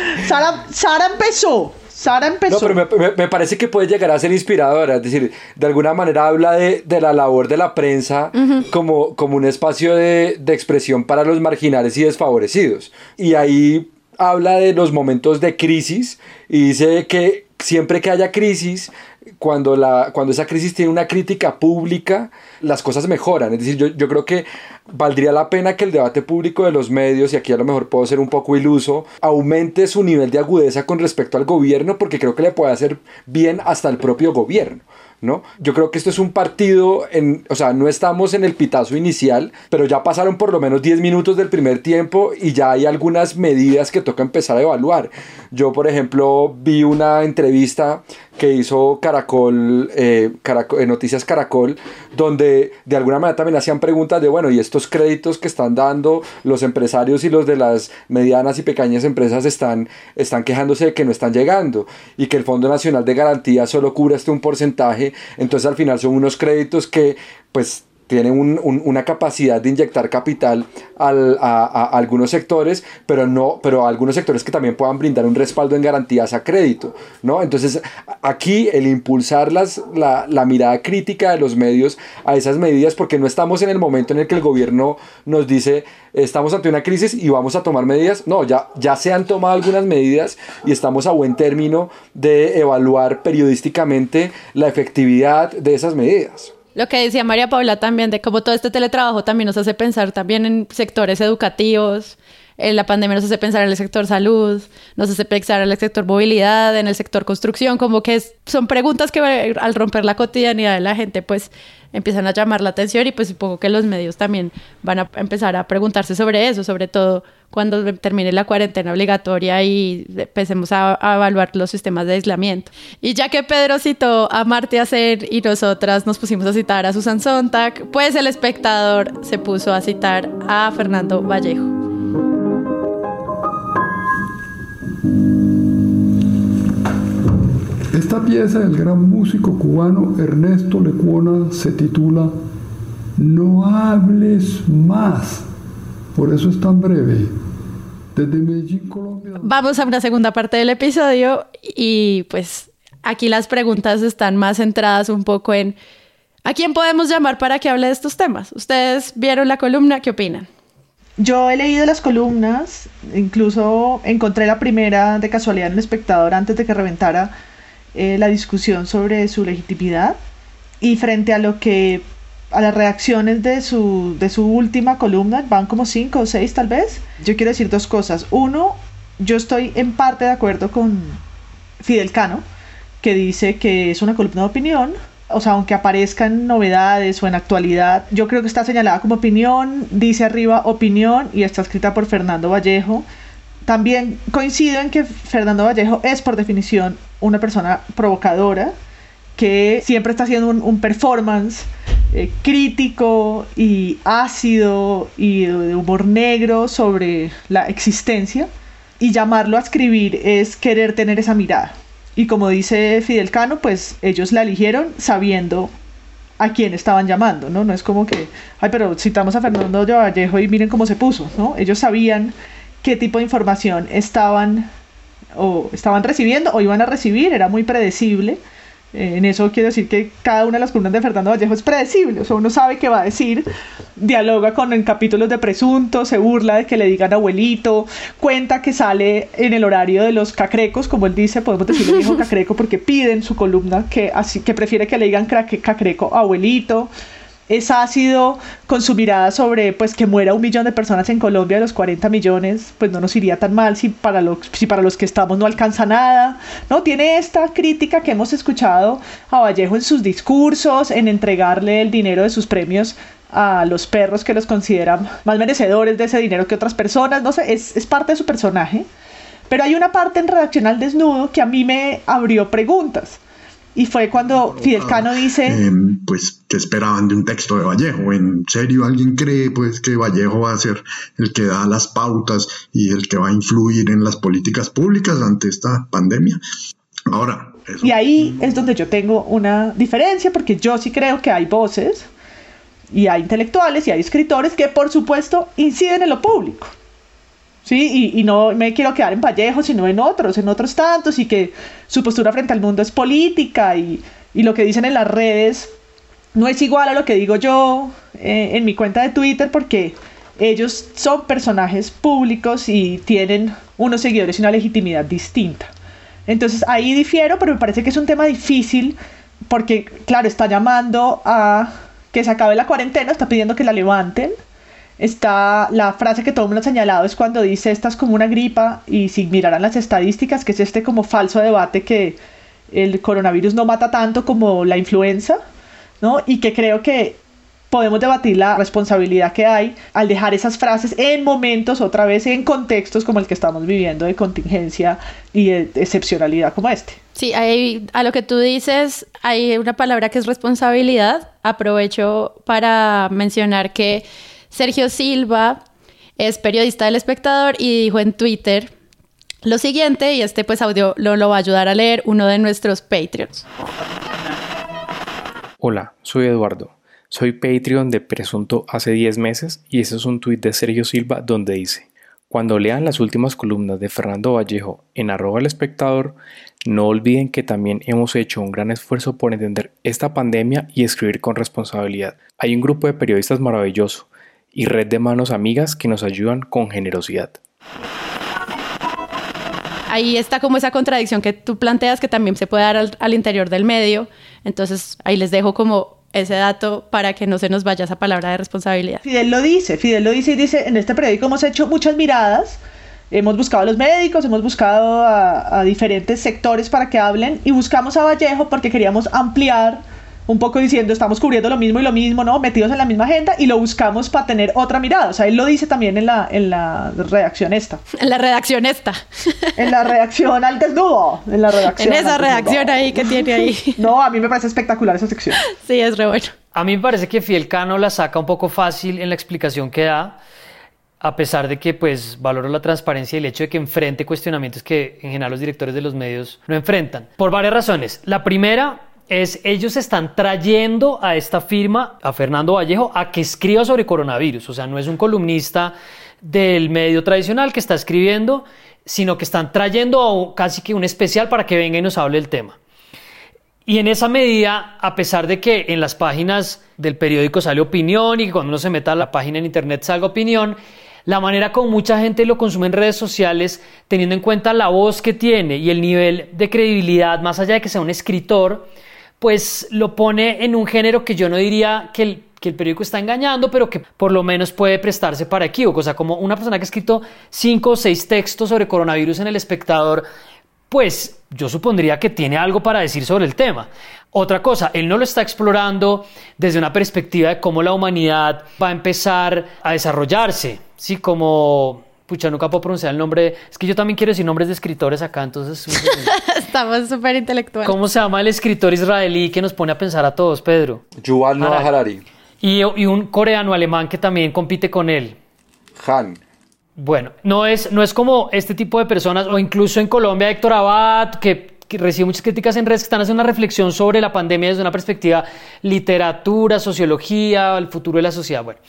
[laughs] Sara, Sara empezó. Sara empezó. No, pero me, parece que puede llegar a ser inspiradora. Es decir, de alguna manera habla de, la labor de la prensa como, como un espacio de, de expresión para los marginales y desfavorecidos. Y ahí habla de los momentos de crisis y dice que siempre que haya crisis, cuando, la, cuando esa crisis tiene una crítica pública, las cosas mejoran. Es decir, yo, yo creo que valdría la pena que el debate público de los medios, y aquí a lo mejor puedo ser un poco iluso, aumente su nivel de agudeza con respecto al gobierno, porque creo que le puede hacer bien hasta el propio gobierno. ¿no? Yo creo que esto es un partido, en, o sea, no estamos en el pitazo inicial, pero ya pasaron por lo menos 10 minutos del primer tiempo y ya hay algunas medidas que toca empezar a evaluar. Yo, por ejemplo, vi una entrevista que hizo Caracol, eh, Caracol, eh, Noticias Caracol, donde de alguna manera también hacían preguntas de, bueno, y estos créditos que están dando los empresarios y los de las medianas y pequeñas empresas están, están quejándose de que no están llegando y que el Fondo Nacional de Garantía solo cubre este un porcentaje, entonces al final son unos créditos que pues tiene una capacidad de inyectar capital a, algunos sectores, pero no, pero a algunos sectores que también puedan brindar un respaldo en garantías a crédito, ¿no? Entonces, aquí el impulsar las, la, la, mirada crítica de los medios a esas medidas, porque no estamos en el momento en el que el gobierno nos dice, estamos ante una crisis y vamos a tomar medidas. No, ya, ya se han tomado algunas medidas y estamos a buen término de evaluar periodísticamente la efectividad de esas medidas. Lo que decía María Paula también, de cómo todo este teletrabajo también nos hace pensar también en sectores educativos, en la pandemia nos hace pensar en el sector salud, nos hace pensar en el sector movilidad, en el sector construcción, como que son preguntas que al romper la cotidianidad de la gente, pues empiezan a llamar la atención y pues supongo que los medios también van a empezar a preguntarse sobre eso, sobre todo cuando termine la cuarentena obligatoria y empecemos a, evaluar los sistemas de aislamiento. Y ya que Pedro citó a Marte Acer y nosotras nos pusimos a citar a Susan Sontag, pues el espectador se puso a citar a Fernando Vallejo. Esta pieza del gran músico cubano Ernesto Lecuona se titula No hables más. Por eso es tan breve. Desde Medellín, Colombia. Vamos a una segunda parte del episodio y pues aquí las preguntas están más centradas un poco en ¿a quién podemos llamar para que hable de estos temas? Ustedes vieron la columna, ¿qué opinan? Yo he leído las columnas, incluso encontré la primera de casualidad en el espectador antes de que reventara eh, la discusión sobre su legitimidad y frente a lo que a las reacciones de su, de su última columna, van como cinco o seis tal vez, yo quiero decir dos cosas. Uno, yo estoy en parte de acuerdo con Fidel Cano, que dice que es una columna de opinión, o sea, aunque aparezcan novedades o en actualidad, yo creo que está señalada como opinión, dice arriba opinión y está escrita por Fernando Vallejo. También coincido en que Fernando Vallejo es por definición una persona provocadora que siempre está haciendo un, performance eh, crítico y ácido y de humor negro sobre la existencia y llamarlo a escribir es querer tener esa mirada. Y como dice Fidel Cano, pues ellos la eligieron sabiendo a quién estaban llamando, ¿no? No es como que, ay, pero citamos a Fernando Vallejo y miren cómo se puso, ¿no? Ellos sabían qué tipo de información estaban o estaban recibiendo o iban a recibir, era muy predecible. Eh, en eso quiero decir que cada una de las columnas de Fernando Vallejo es predecible, o sea, uno sabe qué va a decir, dialoga con en capítulos de presunto, se burla de que le digan abuelito, cuenta que sale en el horario de los cacrecos, como él dice, podemos decirle dijo [laughs] cacreco porque piden su columna que así que prefiere que le digan cacreco abuelito es ácido con su mirada sobre pues que muera un millón de personas en Colombia de los 40 millones, pues no nos iría tan mal si para los, que estamos no alcanza nada. No, tiene esta crítica que hemos escuchado a Vallejo en sus discursos, en entregarle el dinero de sus premios a los perros que los consideran más merecedores de ese dinero que otras personas, no sé, es, es parte de su personaje. Pero hay una parte en Redaccional Desnudo que a mí me abrió preguntas. Y fue cuando Fidel Cano dice... Em, pues, ¿qué esperaban de un texto de Vallejo? ¿En serio alguien cree pues que Vallejo va a ser el que da las pautas y el que va a influir en las políticas públicas ante esta pandemia? Ahora... Y ahí es donde yo tengo una diferencia, porque yo sí creo que hay voces y hay intelectuales y hay escritores que por supuesto inciden en lo público. ¿Sí? Y, no me quiero quedar en Vallejo, sino en otros, en otros tantos, y que su postura frente al mundo es política y, lo que dicen en las redes no es igual a lo que digo yo eh, en mi cuenta de Twitter porque ellos son personajes públicos y tienen unos seguidores y una legitimidad distinta. Entonces ahí difiero, pero me parece que es un tema difícil porque, claro, está llamando a que se acabe la cuarentena, está pidiendo que la levanten está la frase que todo el mundo ha señalado es cuando dice esta es como una gripa y si miraran las estadísticas que es este como falso debate que el coronavirus no mata tanto como la influenza, ¿no? Y que creo que podemos debatir la responsabilidad que hay al dejar esas frases en momentos, otra vez en contextos como el que estamos viviendo de contingencia y de excepcionalidad como este. Sí, hay, a lo que tú dices, hay una palabra que es responsabilidad. Aprovecho para mencionar que Sergio Silva es periodista del espectador y dijo en Twitter lo siguiente, y este pues audio lo, lo va a ayudar a leer uno de nuestros Patreons. Hola, soy Eduardo. Soy Patreon de Presunto hace 10 meses y ese es un tuit de Sergio Silva donde dice, cuando lean las últimas columnas de Fernando Vallejo en arroba el espectador, no olviden que también hemos hecho un gran esfuerzo por entender esta pandemia y escribir con responsabilidad. Hay un grupo de periodistas maravilloso y red de manos amigas que nos ayudan con generosidad. Ahí está como esa contradicción que tú planteas que también se puede dar al, interior del medio. Entonces ahí les dejo como ese dato para que no se nos vaya esa palabra de responsabilidad. Fidel lo dice, Fidel lo dice y dice, en este periódico hemos hecho muchas miradas, hemos buscado a los médicos, hemos buscado a, a diferentes sectores para que hablen y buscamos a Vallejo porque queríamos ampliar un poco diciendo estamos cubriendo lo mismo y lo mismo, ¿no? Metidos en la misma agenda y lo buscamos para tener otra mirada. O sea, él lo dice también en la, en la redacción esta. En la redacción esta. En la redacción al desnudo. En la redacción. En esa redacción ahí que tiene ahí. [laughs] No, a mí me parece espectacular esa sección. Sí, es re bueno. A mí me parece que Fiel Cano la saca un poco fácil en la explicación que da, a pesar de que pues valoro la transparencia y el hecho de que enfrente cuestionamientos que en general los directores de los medios no enfrentan. Por varias razones. La primera es ellos están trayendo a esta firma, a Fernando Vallejo, a que escriba sobre coronavirus. O sea, no es un columnista del medio tradicional que está escribiendo, sino que están trayendo a casi que un especial para que venga y nos hable el tema. Y en esa medida, a pesar de que en las páginas del periódico sale opinión y que cuando uno se meta a la página en internet salga opinión, la manera como mucha gente lo consume en redes sociales, teniendo en cuenta la voz que tiene y el nivel de credibilidad, más allá de que sea un escritor, pues lo pone en un género que yo no diría que el, que el periódico está engañando, pero que por lo menos puede prestarse para equívocos. O sea, como una persona que ha escrito cinco o seis textos sobre coronavirus en el espectador, pues yo supondría que tiene algo para decir sobre el tema. Otra cosa, él no lo está explorando desde una perspectiva de cómo la humanidad va a empezar a desarrollarse, ¿sí? Como pucha, nunca puedo pronunciar el nombre. Es que yo también quiero decir nombres de escritores acá, entonces. [laughs] Estamos súper intelectuales. ¿Cómo se llama el escritor israelí que nos pone a pensar a todos, Pedro? Yuval Noah Harari. Y, y un coreano alemán que también compite con él. Han. Bueno, no es, no es como este tipo de personas, o incluso en Colombia Héctor Abad, que recibe muchas críticas en redes que están haciendo una reflexión sobre la pandemia desde una perspectiva literatura, sociología, el futuro de la sociedad. Bueno,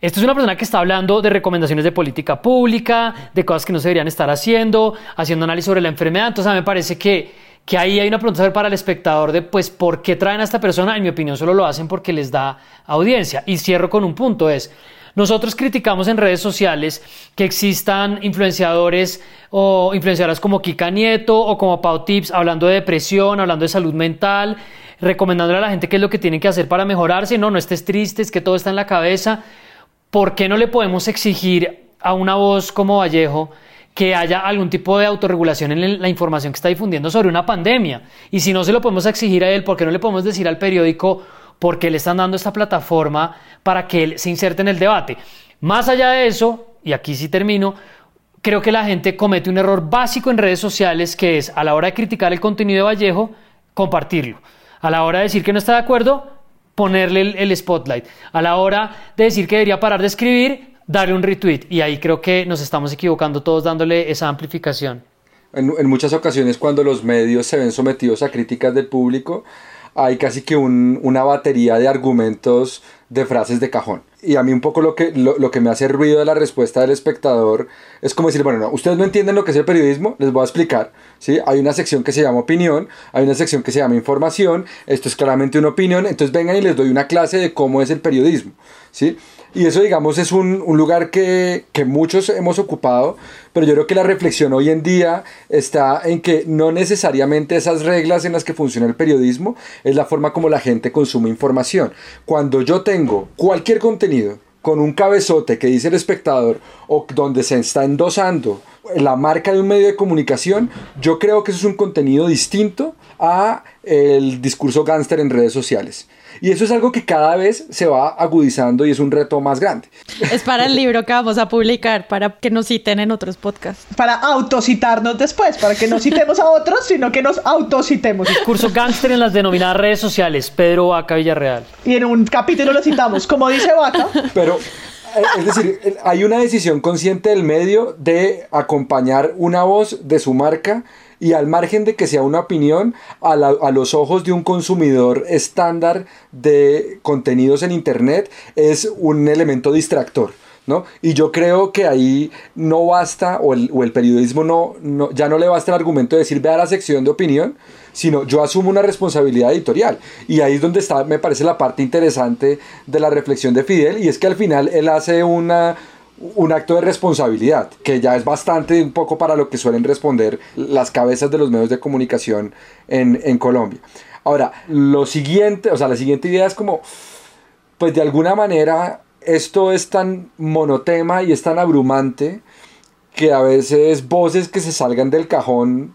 esto es una persona que está hablando de recomendaciones de política pública, de cosas que no se deberían estar haciendo, haciendo análisis sobre la enfermedad. Entonces, a mí me parece que, que ahí hay una pregunta para el espectador de, pues, ¿por qué traen a esta persona? En mi opinión, solo lo hacen porque les da audiencia. Y cierro con un punto, es, nosotros criticamos en redes sociales que existan influenciadores o influenciadoras como Kika Nieto o como Pau Tips hablando de depresión, hablando de salud mental, recomendándole a la gente qué es lo que tienen que hacer para mejorarse. No, no estés triste, es que todo está en la cabeza. ¿Por qué no le podemos exigir a una voz como Vallejo que haya algún tipo de autorregulación en la información que está difundiendo sobre una pandemia? Y si no se lo podemos exigir a él, ¿por qué no le podemos decir al periódico porque le están dando esta plataforma para que él se inserte en el debate. Más allá de eso, y aquí sí termino, creo que la gente comete un error básico en redes sociales que es a la hora de criticar el contenido de Vallejo, compartirlo. A la hora de decir que no está de acuerdo, ponerle el, spotlight. A la hora de decir que debería parar de escribir, darle un retweet. Y ahí creo que nos estamos equivocando todos dándole esa amplificación. En, en muchas ocasiones cuando los medios se ven sometidos a críticas del público, hay casi que un, una batería de argumentos de frases de cajón. Y a mí un poco lo que, lo, que me hace ruido de la respuesta del espectador es como decir, bueno, no, ustedes no entienden lo que es el periodismo, les voy a explicar. ¿sí? Hay una sección que se llama opinión, hay una sección que se llama información, esto es claramente una opinión, entonces vengan y les doy una clase de cómo es el periodismo. ¿sí? Y eso, digamos, es un, un lugar que, que, muchos hemos ocupado, pero yo creo que la reflexión hoy en día está en que no necesariamente esas reglas en las que funciona el periodismo es la forma como la gente consume información. Cuando yo tengo cualquier contenido con un cabezote que dice el espectador o donde se está endosando la marca de un medio de comunicación, yo creo que eso es un contenido distinto a el discurso gángster en redes sociales. Y eso es algo que cada vez se va agudizando y es un reto más grande. Es para el libro que vamos a publicar, para que nos citen en otros podcasts. Para autocitarnos después, para que no citemos a otros, sino que nos autocitemos. Discurso gángster en las denominadas redes sociales, Pedro Vaca Villarreal. Y en un capítulo lo citamos, como dice Vaca. Pero eh, es decir, hay una decisión consciente del medio de acompañar una voz de su marca y al margen de que sea una opinión, a, a, los ojos de un consumidor estándar de contenidos en Internet, es un elemento distractor. ¿No? Y yo creo que ahí no basta, o el, o el periodismo no, no, ya no le basta el argumento de decir, ve a la sección de opinión, sino yo asumo una responsabilidad editorial. Y ahí es donde está, me parece, la parte interesante de la reflexión de Fidel, y es que al final él hace una un acto de responsabilidad, que ya es bastante un poco para lo que suelen responder las cabezas de los medios de comunicación en, en Colombia. Ahora, lo siguiente, o sea, la siguiente idea es como, pues de alguna manera esto es tan monotema y es tan abrumante que a veces voces que se salgan del cajón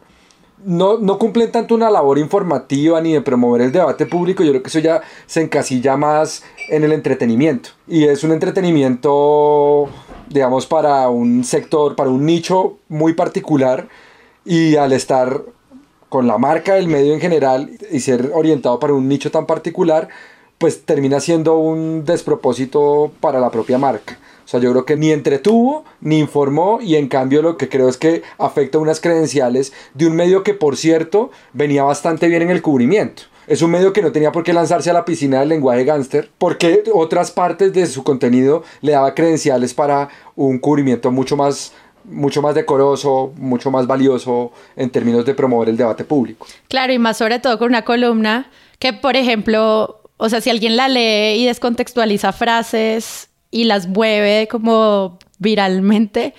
no, no, cumplen tanto una labor informativa ni de promover el debate público, yo creo que eso ya se encasilla más en el entretenimiento. Y es un entretenimiento, digamos, para un sector, para un nicho muy particular. Y al estar con la marca del medio en general y ser orientado para un nicho tan particular, pues termina siendo un despropósito para la propia marca. Sea, yo creo que ni entretuvo, ni informó y en cambio lo que creo es que afecta unas credenciales de un medio que, por cierto, venía bastante bien en el cubrimiento. Es un medio que no tenía por qué lanzarse a la piscina del lenguaje gángster, porque otras partes de su contenido le daba credenciales para un cubrimiento mucho más mucho más decoroso, mucho más valioso en términos de promover el debate público. Claro, y más sobre todo con una columna que, por ejemplo, o sea, si alguien la lee y descontextualiza frases y las mueve como viralmente,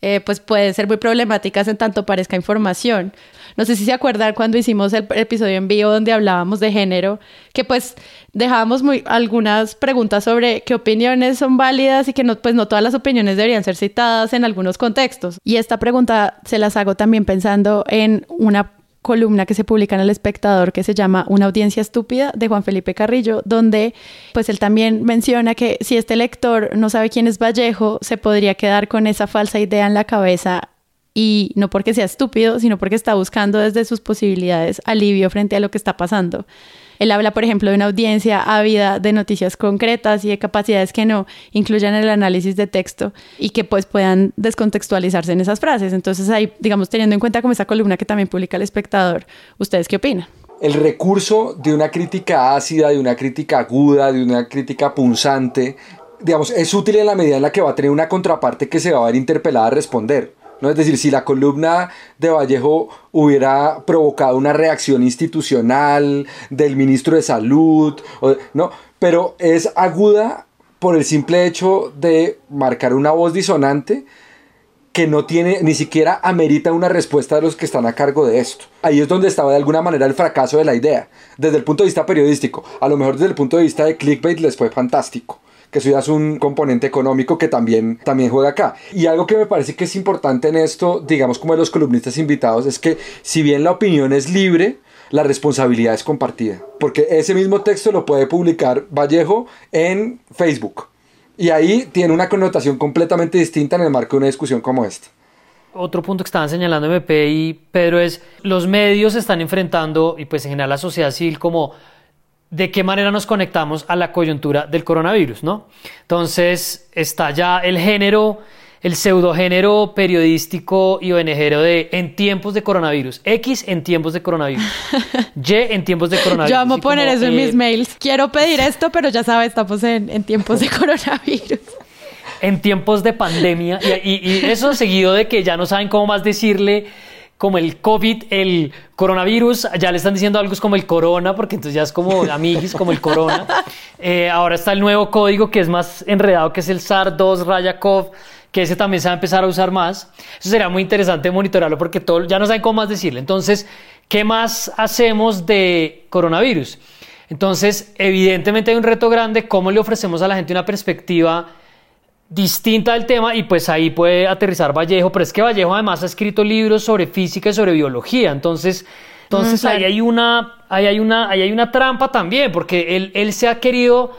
eh, pues puede ser muy problemáticas en tanto parezca información. No sé si se acuerdan cuando hicimos el episodio en vivo donde hablábamos de género, que pues dejábamos muy, algunas preguntas sobre qué opiniones son válidas y que no, pues no todas las opiniones deberían ser citadas en algunos contextos. Y esta pregunta se las hago también pensando en una columna que se publica en El Espectador que se llama Una audiencia estúpida de Juan Felipe Carrillo, donde pues él también menciona que si este lector no sabe quién es Vallejo, se podría quedar con esa falsa idea en la cabeza y no porque sea estúpido, sino porque está buscando desde sus posibilidades alivio frente a lo que está pasando. Él habla, por ejemplo, de una audiencia ávida de noticias concretas y de capacidades que no incluyan el análisis de texto y que pues puedan descontextualizarse en esas frases. Entonces ahí, digamos, teniendo en cuenta como esa columna que también publica el espectador, ¿ustedes qué opinan? El recurso de una crítica ácida, de una crítica aguda, de una crítica punzante, digamos, es útil en la medida en la que va a tener una contraparte que se va a ver interpelada a responder. ¿No? Es decir, si la columna de Vallejo hubiera provocado una reacción institucional del ministro de Salud, ¿no? Pero es aguda por el simple hecho de marcar una voz disonante que no tiene, ni siquiera amerita una respuesta de los que están a cargo de esto. Ahí es donde estaba de alguna manera el fracaso de la idea, desde el punto de vista periodístico. A lo mejor desde el punto de vista de clickbait les fue fantástico que eso ya es un componente económico que también, también juega acá. Y algo que me parece que es importante en esto, digamos como de los columnistas invitados, es que si bien la opinión es libre, la responsabilidad es compartida. Porque ese mismo texto lo puede publicar Vallejo en Facebook. Y ahí tiene una connotación completamente distinta en el marco de una discusión como esta. Otro punto que estaban señalando MP y Pedro es los medios están enfrentando y pues en general la sociedad civil como de qué manera nos conectamos a la coyuntura del coronavirus, ¿no? Entonces está ya el género, el pseudogénero periodístico y ONGero de en tiempos de coronavirus, X en tiempos de coronavirus, [laughs] Y en tiempos de coronavirus. Yo vamos a poner eso en mis mails. Quiero pedir esto, pero ya sabes, estamos en, en tiempos de coronavirus. En tiempos de pandemia y, y eso seguido de que ya no saben cómo más decirle como el COVID, el coronavirus, ya le están diciendo algo es como el corona, porque entonces ya es como amigos, como el corona. [laughs] Eh, ahora está el nuevo código que es más enredado, que es el SAR-2 Rayakov, que ese también se va a empezar a usar más. Eso sería muy interesante monitorearlo porque todo, ya no saben cómo más decirle. Entonces, ¿qué más hacemos de coronavirus? Entonces, evidentemente hay un reto grande, ¿cómo le ofrecemos a la gente una perspectiva? Distinta del tema y pues ahí puede aterrizar Vallejo, pero es que Vallejo además ha escrito libros sobre física y sobre biología, entonces, entonces ahí, hay una, ahí, hay una, ahí hay una trampa también, porque él, él se ha querido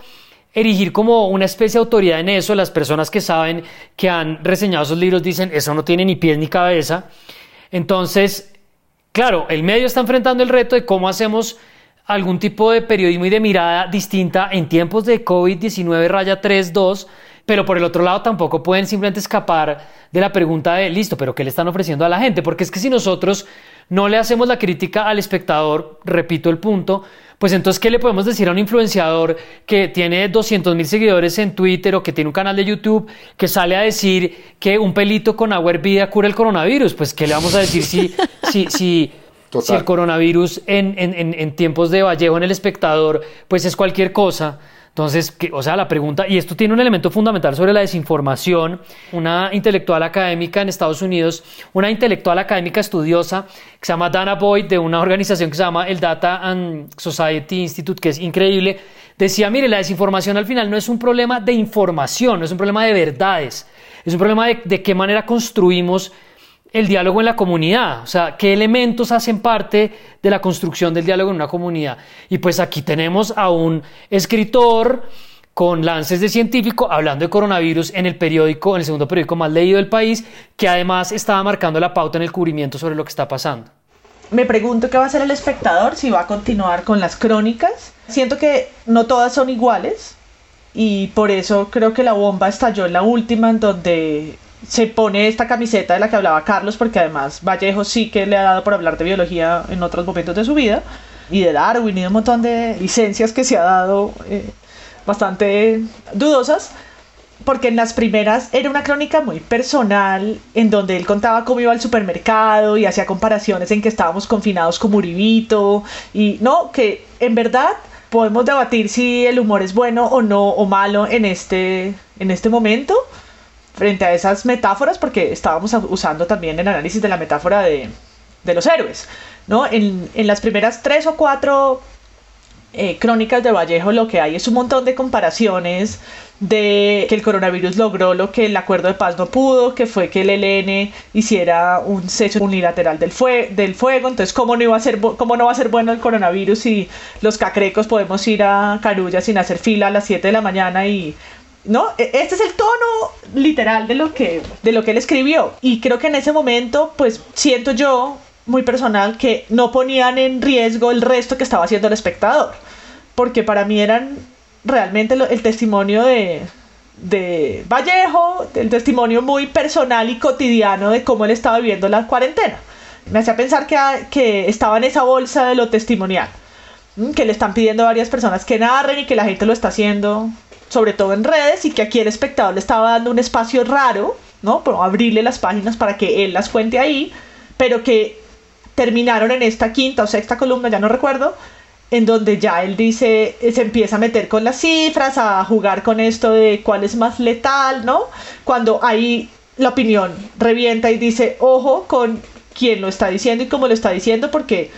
erigir como una especie de autoridad en eso, las personas que saben que han reseñado esos libros dicen, eso no tiene ni pies ni cabeza, entonces, claro, el medio está enfrentando el reto de cómo hacemos algún tipo de periodismo y de mirada distinta en tiempos de COVID-19 raya 3.2, pero por el otro lado tampoco pueden simplemente escapar de la pregunta de, listo, pero ¿qué le están ofreciendo a la gente? Porque es que si nosotros no le hacemos la crítica al espectador, repito el punto, pues entonces, ¿qué le podemos decir a un influenciador que tiene 200 mil seguidores en Twitter o que tiene un canal de YouTube que sale a decir que un pelito con agua hervida cura el coronavirus? Pues, ¿qué le vamos a decir si, [laughs] si, si, si el coronavirus en, en, en tiempos de Vallejo en el espectador, pues es cualquier cosa? Entonces, que, o sea, la pregunta, y esto tiene un elemento fundamental sobre la desinformación, una intelectual académica en Estados Unidos, una intelectual académica estudiosa que se llama Dana Boyd, de una organización que se llama el Data and Society Institute, que es increíble, decía, mire, la desinformación al final no es un problema de información, no es un problema de verdades, es un problema de, de qué manera construimos el diálogo en la comunidad, o sea, qué elementos hacen parte de la construcción del diálogo en una comunidad. Y pues aquí tenemos a un escritor con lances de científico hablando de coronavirus en el periódico, en el segundo periódico más leído del país, que además estaba marcando la pauta en el cubrimiento sobre lo que está pasando. Me pregunto qué va a hacer el espectador, si va a continuar con las crónicas. Siento que no todas son iguales y por eso creo que la bomba estalló en la última, en donde se pone esta camiseta de la que hablaba Carlos, porque además Vallejo sí que le ha dado por hablar de biología en otros momentos de su vida, y de Darwin y de un montón de licencias que se ha dado eh, bastante dudosas, porque en las primeras era una crónica muy personal, en donde él contaba cómo iba al supermercado y hacía comparaciones en que estábamos confinados como Uribito, y no, que en verdad podemos debatir si el humor es bueno o no, o malo en este, en este momento frente a esas metáforas, porque estábamos usando también el análisis de la metáfora de, los héroes, ¿no? En, las primeras tres o cuatro eh, crónicas de Vallejo lo que hay es un montón de comparaciones de que el coronavirus logró lo que el acuerdo de paz no pudo, que fue que el ELN hiciera un cese unilateral del, del fuego, entonces ¿cómo no, iba a ser cómo no va a ser bueno el coronavirus si los cacrecos podemos ir a Carulla sin hacer fila a las 7 de la mañana y ¿no? E, este es el tono literal de lo que de lo que él escribió y creo que en ese momento pues siento yo muy personal que no ponían en riesgo el resto que estaba haciendo el espectador porque para mí eran realmente el testimonio de de Vallejo, el testimonio muy personal y cotidiano de cómo él estaba viviendo la cuarentena. Me hacía pensar que, que estaba en esa bolsa de lo testimonial, que le están pidiendo a varias personas que narren y que la gente lo está haciendo sobre todo en redes, y que aquí el espectador le estaba dando un espacio raro, ¿no? Por abrirle las páginas para que él las cuente ahí, pero que terminaron en esta quinta o sexta columna, ya no recuerdo, en donde ya él dice, se empieza a meter con las cifras, a jugar con esto de cuál es más letal, ¿no? Cuando ahí la opinión revienta y dice, ojo con quién lo está diciendo y cómo lo está diciendo, porque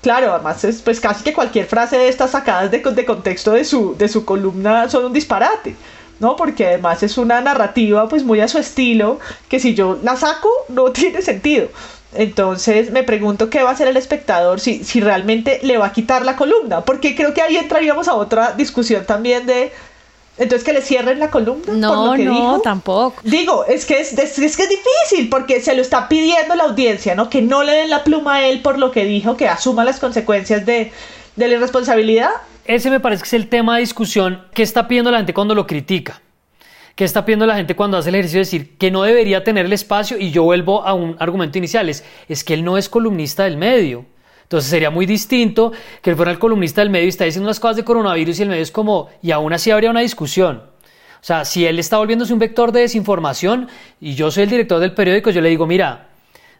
Claro, además es pues casi que cualquier frase de estas sacadas de, de contexto de su, de su columna son un disparate. ¿no? Porque además es una narrativa pues muy a su estilo, que si yo la saco no [laughs] tiene sentido. Entonces me pregunto qué va a hacer el espectador si, si realmente le va a quitar la columna, porque creo que ahí entraríamos a otra discusión también de entonces que le cierren la columna. No, no, tampoco. Digo, es que es, es, que es difícil porque se lo está pidiendo la audiencia, ¿no? Que no le den la pluma a él por lo que dijo, que asuma las consecuencias de, de la irresponsabilidad. Ese me parece que es el tema de discusión que está pidiendo la gente cuando lo critica. ¿Qué está pidiendo la gente cuando hace el ejercicio de decir que no debería tener el espacio? Y yo vuelvo a un argumento inicial, es, es que él no es columnista del medio. Entonces sería muy distinto que fuera el columnista del medio y está diciendo unas cosas de coronavirus y el medio es como, y aún así habría una discusión. O sea, si él está volviéndose un vector de desinformación y yo soy el director del periódico, yo le digo, mira,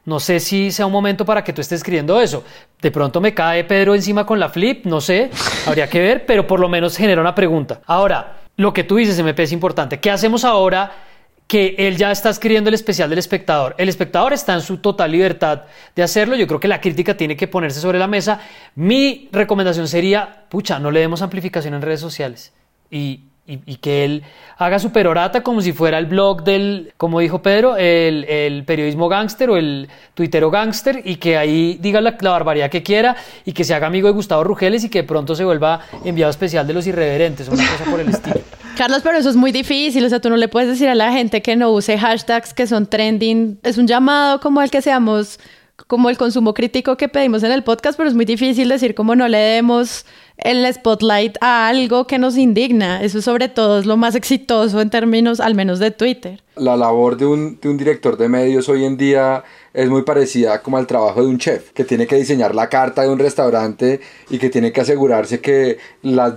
no sé si sea un momento para que tú estés escribiendo eso. De pronto me cae Pedro encima con la flip, no sé, habría que ver, pero por lo menos genera una pregunta. Ahora, lo que tú dices, MP, es importante. ¿Qué hacemos ahora que él ya está escribiendo el especial del espectador. El espectador está en su total libertad de hacerlo. Yo creo que la crítica tiene que ponerse sobre la mesa. Mi recomendación sería, pucha, no le demos amplificación en redes sociales. Y y, que él haga su perorata como si fuera el blog del, como dijo Pedro, el, periodismo gángster o el tuitero gángster y que ahí diga la, barbaridad que quiera y que se haga amigo de Gustavo Rugeles y que pronto se vuelva enviado especial de los irreverentes, una cosa por el estilo. [laughs] Carlos, pero eso es muy difícil, o sea, tú no le puedes decir a la gente que no use hashtags que son trending, es un llamado como el que seamos como el consumo crítico que pedimos en el podcast, pero es muy difícil decir como no le demos el spotlight a algo que nos indigna. Eso sobre todo es lo más exitoso en términos al menos de Twitter. La labor de un, de un director de medios hoy en día es muy parecida como al trabajo de un chef, que tiene que diseñar la carta de un restaurante y que tiene que asegurarse que las,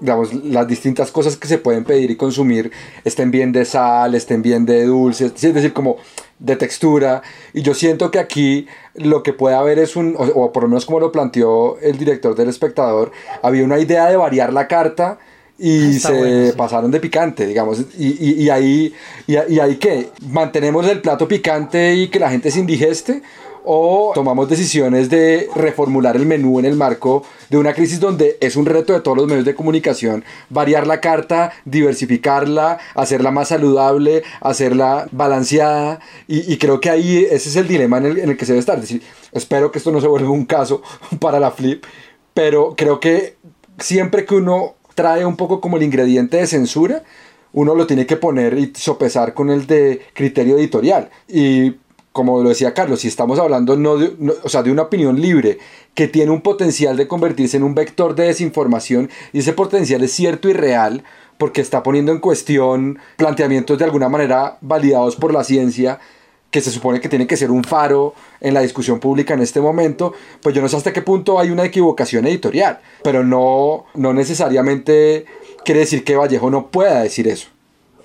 digamos, las distintas cosas que se pueden pedir y consumir estén bien de sal, estén bien de dulces, es decir, como de textura. Y yo siento que aquí lo que puede haber es un, o, por lo menos como lo planteó el director del espectador, había una idea de variar la carta y se pasaron de picante, digamos. Y, y, ahí, y, y ahí que mantenemos el plato picante y que la gente se indigeste o tomamos decisiones de reformular el menú en el marco de una crisis donde es un reto de todos los medios de comunicación variar la carta, diversificarla, hacerla más saludable, hacerla balanceada y, creo que ahí ese es el dilema en el, en el que se debe estar. Es decir, espero que esto no se vuelva un caso [laughs] para la flip, pero creo que siempre que uno trae un poco como el ingrediente de censura, uno lo tiene que poner y sopesar con el de criterio editorial. Y como lo decía Carlos, si estamos hablando no de, o sea, de una opinión libre que tiene un potencial de convertirse en un vector de desinformación y ese potencial es cierto y real porque está poniendo en cuestión planteamientos de alguna manera validados por la ciencia que se supone que tiene que ser un faro en la discusión pública en este momento, pues yo no sé hasta qué punto hay una equivocación editorial, pero no, no necesariamente quiere decir que Vallejo no pueda decir eso.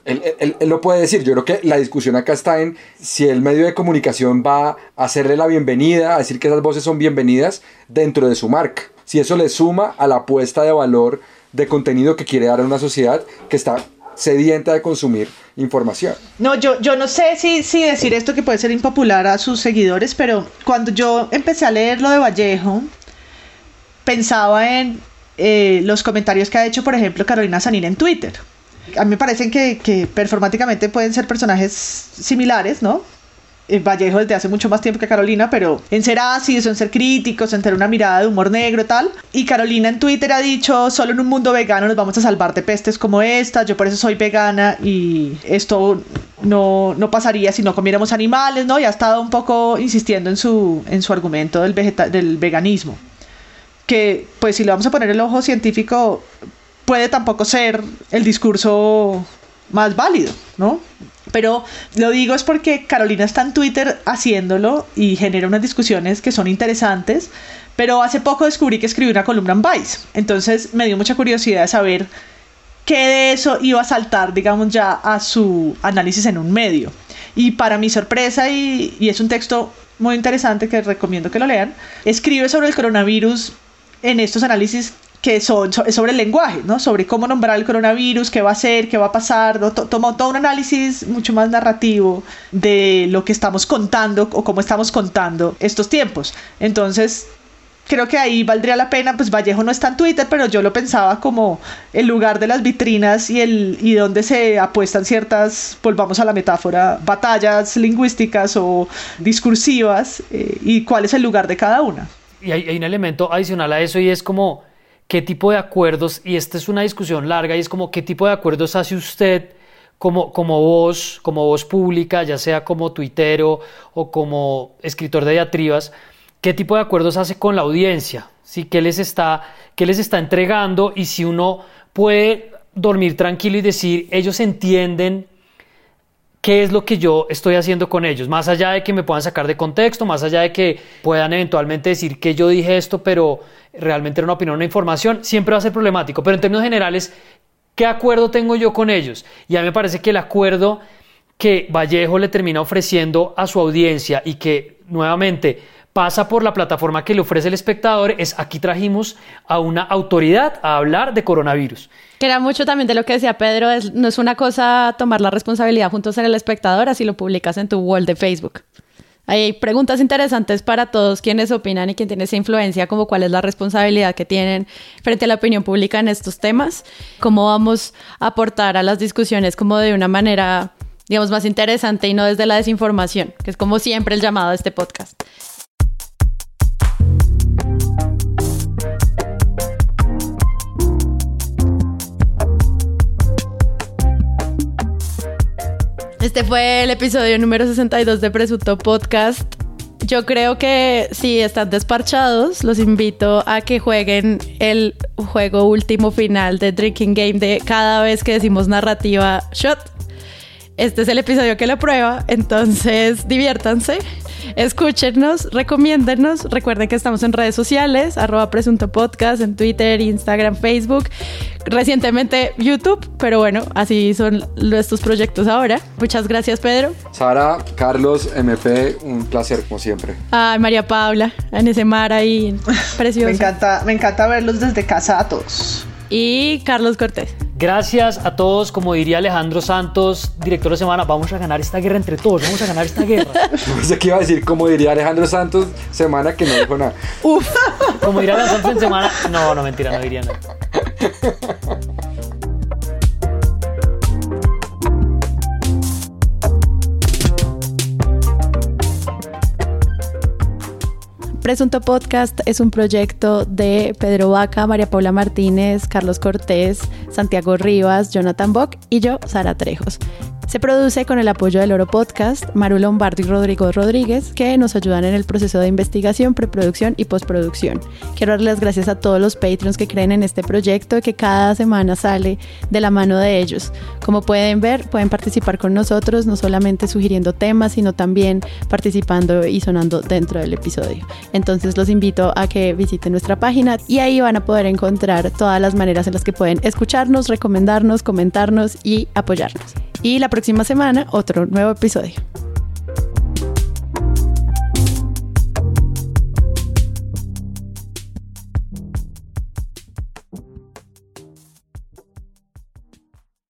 Él, lo puede decir. Yo creo que la discusión acá está en si el medio de comunicación va a hacerle la bienvenida, a decir que esas voces son bienvenidas dentro de su marca. Si eso le suma a la apuesta de valor de contenido que quiere dar a una sociedad que está sedienta de consumir información. No, yo, yo no sé si, si decir esto que puede ser impopular a sus seguidores, pero cuando yo empecé a leer lo de Vallejo, pensaba en eh, los comentarios que ha hecho, por ejemplo, Carolina Sanín en Twitter a mí me parecen que, performáticamente pueden ser personajes similares, ¿no? Eh, Vallejo desde hace mucho más tiempo que Carolina, pero en ser ácidos, en ser críticos, en tener una mirada de humor negro tal. Y Carolina en Twitter ha dicho, solo en un mundo vegano nos vamos a salvar de pestes como esta, yo por eso soy vegana y esto no, no pasaría si no comiéramos animales, ¿no? Y ha estado un poco insistiendo en su, en su argumento del, del veganismo. Que pues si le vamos a poner el ojo científico, puede tampoco ser el discurso más válido, ¿no? Pero lo digo es porque Carolina está en Twitter haciéndolo y genera unas discusiones que son interesantes, pero hace poco descubrí que escribió una columna en Vice, entonces me dio mucha curiosidad saber qué de eso iba a saltar, digamos, ya a su análisis en un medio. Y para mi sorpresa, y es un texto muy interesante que recomiendo que lo lean, escribe sobre el coronavirus en estos análisis que son sobre el lenguaje, ¿no? Sobre cómo nombrar el coronavirus, qué va a ser, qué va a pasar, ¿no? Todo un análisis mucho más narrativo de lo que estamos contando o cómo estamos contando estos tiempos. Entonces, creo que ahí valdría la pena, pues Vallejo no está en Twitter, pero yo lo pensaba como el lugar de las vitrinas y el y donde se apuestan ciertas, volvamos a la metáfora, batallas lingüísticas o discursivas eh, y cuál es el lugar de cada una. Y hay un elemento adicional a eso y es como qué tipo de acuerdos, y esta es una discusión larga, y es como qué tipo de acuerdos hace usted como, como voz, como voz pública, ya sea como tuitero o como escritor de diatribas, qué tipo de acuerdos hace con la audiencia, ¿sí? ¿Qué, les está, qué les está entregando y si uno puede dormir tranquilo y decir, ellos entienden qué es lo que yo estoy haciendo con ellos, más allá de que me puedan sacar de contexto, más allá de que puedan eventualmente decir que yo dije esto, pero realmente era una opinión, una información, siempre va a ser problemático. Pero en términos generales, ¿qué acuerdo tengo yo con ellos? Y a mí me parece que el acuerdo que Vallejo le termina ofreciendo a su audiencia y que nuevamente pasa por la plataforma que le ofrece el espectador es aquí trajimos a una autoridad a hablar de coronavirus. Que era mucho también de lo que decía Pedro, es, no es una cosa tomar la responsabilidad juntos en el espectador, así lo publicas en tu wall de Facebook. Hay preguntas interesantes para todos quienes opinan y quien tiene esa influencia, como cuál es la responsabilidad que tienen frente a la opinión pública en estos temas, cómo vamos a aportar a las discusiones como de una manera, digamos, más interesante y no desde la desinformación, que es como siempre el llamado de este podcast. Este fue el episodio número 62 de Presunto Podcast. Yo creo que si están desparchados, los invito a que jueguen el juego último final de Drinking Game de cada vez que decimos narrativa shot. Este es el episodio que lo prueba, entonces diviértanse. Escúchenos, recomiéndenos. Recuerden que estamos en redes sociales, arroba presunto podcast, en Twitter, Instagram, Facebook. Recientemente YouTube, pero bueno, así son nuestros proyectos ahora. Muchas gracias, Pedro. Sara, Carlos, MP, un placer como siempre. Ay, María Paula, en ese mar ahí [laughs] precioso. me encanta, me encanta verlos desde casa a todos. Y Carlos Cortés. Gracias a todos, como diría Alejandro Santos, director de semana, vamos a ganar esta guerra entre todos, vamos a ganar esta guerra. No sé qué iba a decir, como diría Alejandro Santos, semana que no dijo nada. Uf, como diría Alejandro Santos en semana, no, no mentira, no diría nada. Presunto Podcast es un proyecto de Pedro Vaca, María Paula Martínez, Carlos Cortés, Santiago Rivas, Jonathan Bock y yo, Sara Trejos. Se produce con el apoyo del Oro Podcast, Maru Lombardo y Rodrigo Rodríguez, que nos ayudan en el proceso de investigación, preproducción y postproducción. Quiero darles las gracias a todos los Patreons que creen en este proyecto, que cada semana sale de la mano de ellos. Como pueden ver, pueden participar con nosotros, no solamente sugiriendo temas, sino también participando y sonando dentro del episodio. Entonces los invito a que visiten nuestra página y ahí van a poder encontrar todas las maneras en las que pueden escucharnos, recomendarnos, comentarnos y apoyarnos y la próxima semana otro nuevo episodio.